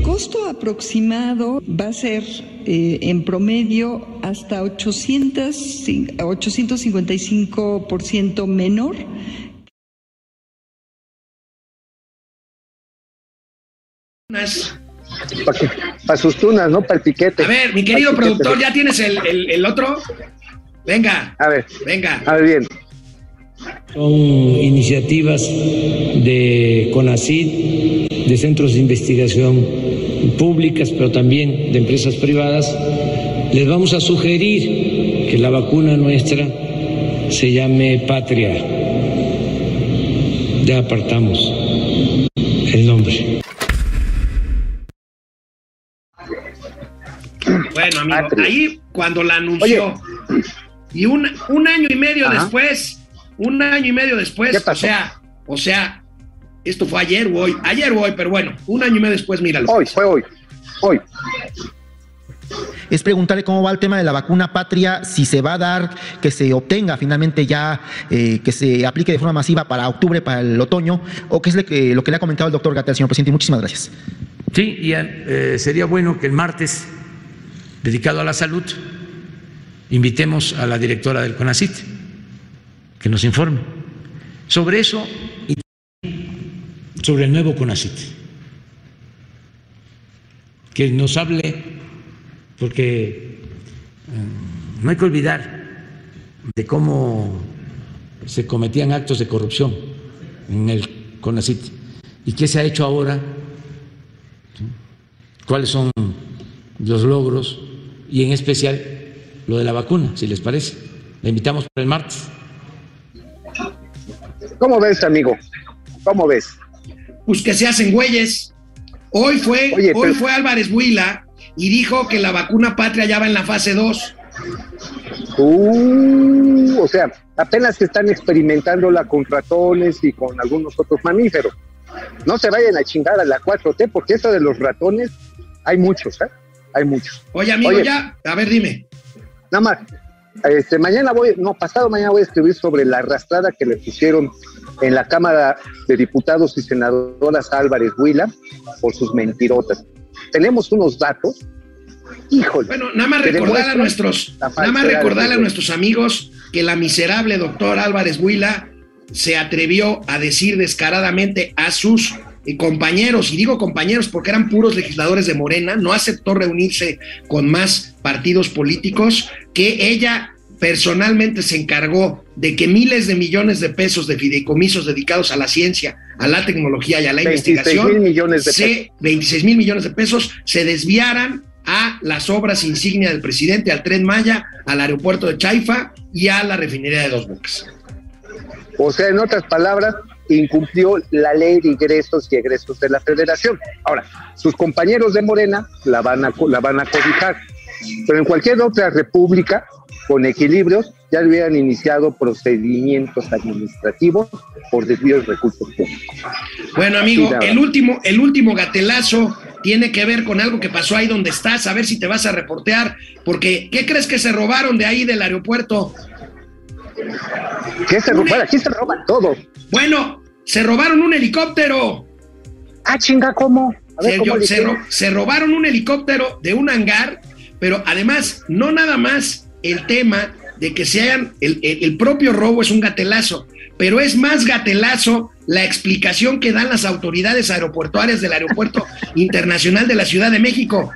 Speaker 15: Costo aproximado va a ser eh, en promedio hasta 800, cin- 855% menor
Speaker 5: Para sus tunas, ¿no? Para el piquete.
Speaker 1: A ver, mi querido productor, ¿ya tienes el, el- el otro? Venga,
Speaker 5: A ver,
Speaker 1: venga.
Speaker 5: a ver, bien.
Speaker 10: Son iniciativas de CONACID, de centros de investigación públicas, pero también de empresas privadas. Les vamos a sugerir que la vacuna nuestra se llame Patria. Ya apartamos el nombre.
Speaker 1: Bueno, amigo,
Speaker 5: Patria.
Speaker 1: ahí cuando la anunció y un, un año y medio
Speaker 5: Ajá.
Speaker 1: después, un año y medio después,
Speaker 5: ¿Qué
Speaker 1: o
Speaker 5: pasó?
Speaker 1: sea, o sea, esto fue ayer o hoy, ayer o hoy, pero bueno, un año y medio después, míralo.
Speaker 5: Hoy, fue hoy. Hoy.
Speaker 16: es preguntarle cómo va el tema de la vacuna patria, si se va a dar, que se obtenga finalmente ya, eh, que se aplique de forma masiva para octubre, para el otoño, o qué es lo que, lo que le ha comentado el doctor Gatel, señor presidente. Muchísimas gracias.
Speaker 8: Sí, y eh, sería bueno que el martes, dedicado a la salud, invitemos a la directora del CONACIT que nos informe sobre eso y sobre el nuevo CONACIT. Que nos hable, porque eh, no hay que olvidar de cómo se cometían actos de corrupción en el CONACIT y qué se ha hecho ahora cuáles son los logros y en especial lo de la vacuna, si les parece. La invitamos para el martes.
Speaker 5: ¿Cómo ves, amigo? ¿Cómo ves?
Speaker 1: Pues que se hacen güeyes. Hoy fue,
Speaker 5: Oye,
Speaker 1: hoy
Speaker 5: pero-
Speaker 1: fue Álvarez Huila y dijo que la vacuna patria ya va en la fase 2.
Speaker 5: Uh, o sea, apenas están experimentándola con ratones y con algunos otros mamíferos. No se vayan a chingar a la 4T, porque eso de los ratones, hay muchos, ¿eh? Hay muchos.
Speaker 1: Oye, amigo,
Speaker 5: Oye.
Speaker 1: ya, a ver, dime.
Speaker 5: Nada más, este, mañana voy, no, pasado mañana voy a escribir sobre la arrastrada que le pusieron en la Cámara de Diputados y Senadoras Álvarez Huila por sus mentirotas. Tenemos unos datos, híjole.
Speaker 1: Bueno, nada más
Speaker 5: que
Speaker 1: recordarle a nuestros, nada más recordarle a nuestros amigos que la miserable doctor Álvarez Huila se atrevió a decir descaradamente a sus compañeros, y digo compañeros porque eran puros legisladores de Morena, no aceptó reunirse con más partidos políticos, que ella personalmente se encargó de que miles de millones de pesos de fideicomisos dedicados a la ciencia, a la tecnología y a la
Speaker 5: 26
Speaker 1: investigación,
Speaker 5: mil millones de
Speaker 1: se-
Speaker 5: pesos.
Speaker 1: 26 mil millones de pesos se desviaran a las obras insignia del presidente, al tren Maya, al aeropuerto de Chaifa y a la refinería de Dos Bocas.
Speaker 5: O sea, en otras palabras, incumplió la ley de ingresos y egresos de la federación. Ahora, sus compañeros de Morena la van a, la van a cobijar, pero en cualquier otra república con equilibrios ya hubieran iniciado procedimientos administrativos por desvío de recursos públicos.
Speaker 1: Bueno, amigo, el último, el último gatelazo tiene que ver con algo que pasó ahí donde estás, a ver si te vas a reportear, porque ¿qué crees que se robaron de ahí del aeropuerto?
Speaker 5: ¿Qué se roban? Aquí se roban todo.
Speaker 1: Bueno, se robaron un helicóptero.
Speaker 5: Ah, chinga, ¿cómo? A ver,
Speaker 1: Se,
Speaker 5: ¿cómo
Speaker 1: yo-
Speaker 5: le
Speaker 1: se
Speaker 5: hicieron?
Speaker 1: ro- se robaron un helicóptero de un hangar, pero además, no nada más el tema de que se hayan, el, el- el propio robo es un gatelazo, pero es más gatelazo la explicación que dan las autoridades aeroportuarias del Aeropuerto [LAUGHS] Internacional de la Ciudad de México.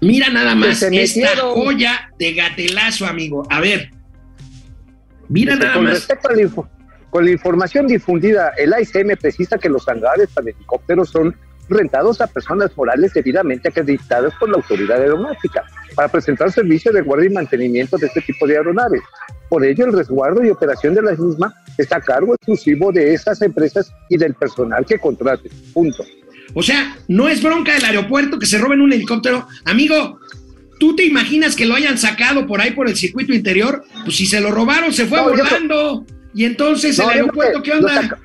Speaker 1: Mira nada más esta joya de gatelazo, amigo. A ver, mira
Speaker 5: Este,
Speaker 1: nada más.
Speaker 5: respecto info- con la información difundida, el AICM precisa que los hangares para helicópteros son rentados a personas morales debidamente acreditadas por la autoridad aeronáutica para presentar servicios de guardia y mantenimiento de este tipo de aeronaves. Por ello, el resguardo y operación de las mismas está a cargo exclusivo de esas empresas y del personal que contrate. Punto.
Speaker 1: O sea, no es bronca del aeropuerto que se roben un helicóptero. Amigo, ¿tú te imaginas que lo hayan sacado por ahí por el circuito interior? Pues si se lo robaron, se fue
Speaker 5: No, yo
Speaker 1: volando. Y entonces
Speaker 5: No,
Speaker 1: el aeropuerto, ¿qué onda?
Speaker 5: Lo, saca-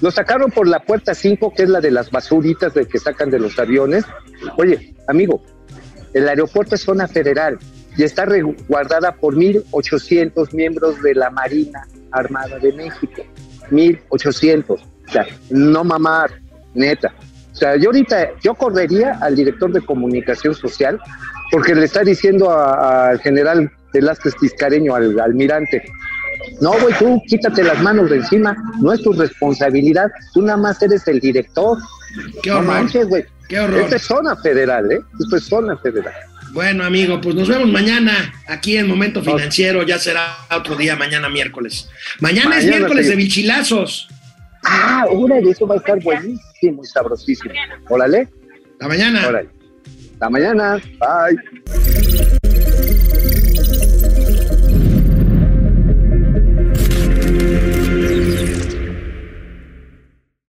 Speaker 5: lo sacaron por la puerta 5, que es la de las basuritas de que sacan de los aviones. Oye, amigo, el aeropuerto es zona federal y está resguardada por 1.800 miembros de la Marina Armada de México. 1.800. O sea, no mamar, neta. O sea, yo ahorita, yo correría al director de comunicación social porque le está diciendo al general Velázquez Tiscareño, al almirante, no, güey, tú quítate las manos de encima, no es tu responsabilidad, tú nada más eres el director.
Speaker 1: Qué
Speaker 5: no
Speaker 1: horror.
Speaker 5: manches, güey.
Speaker 1: Qué horror.
Speaker 5: Esto es zona federal, ¿eh? Esto es zona federal.
Speaker 1: Bueno, amigo, pues nos vemos mañana aquí en Momento Financiero. Ya será otro día, mañana miércoles. Mañana, es miércoles de bichilazos.
Speaker 5: Ah, órale, eso va a estar buenísimo y sabrosísimo. Órale.
Speaker 1: La mañana.
Speaker 5: Órale. La mañana. Bye.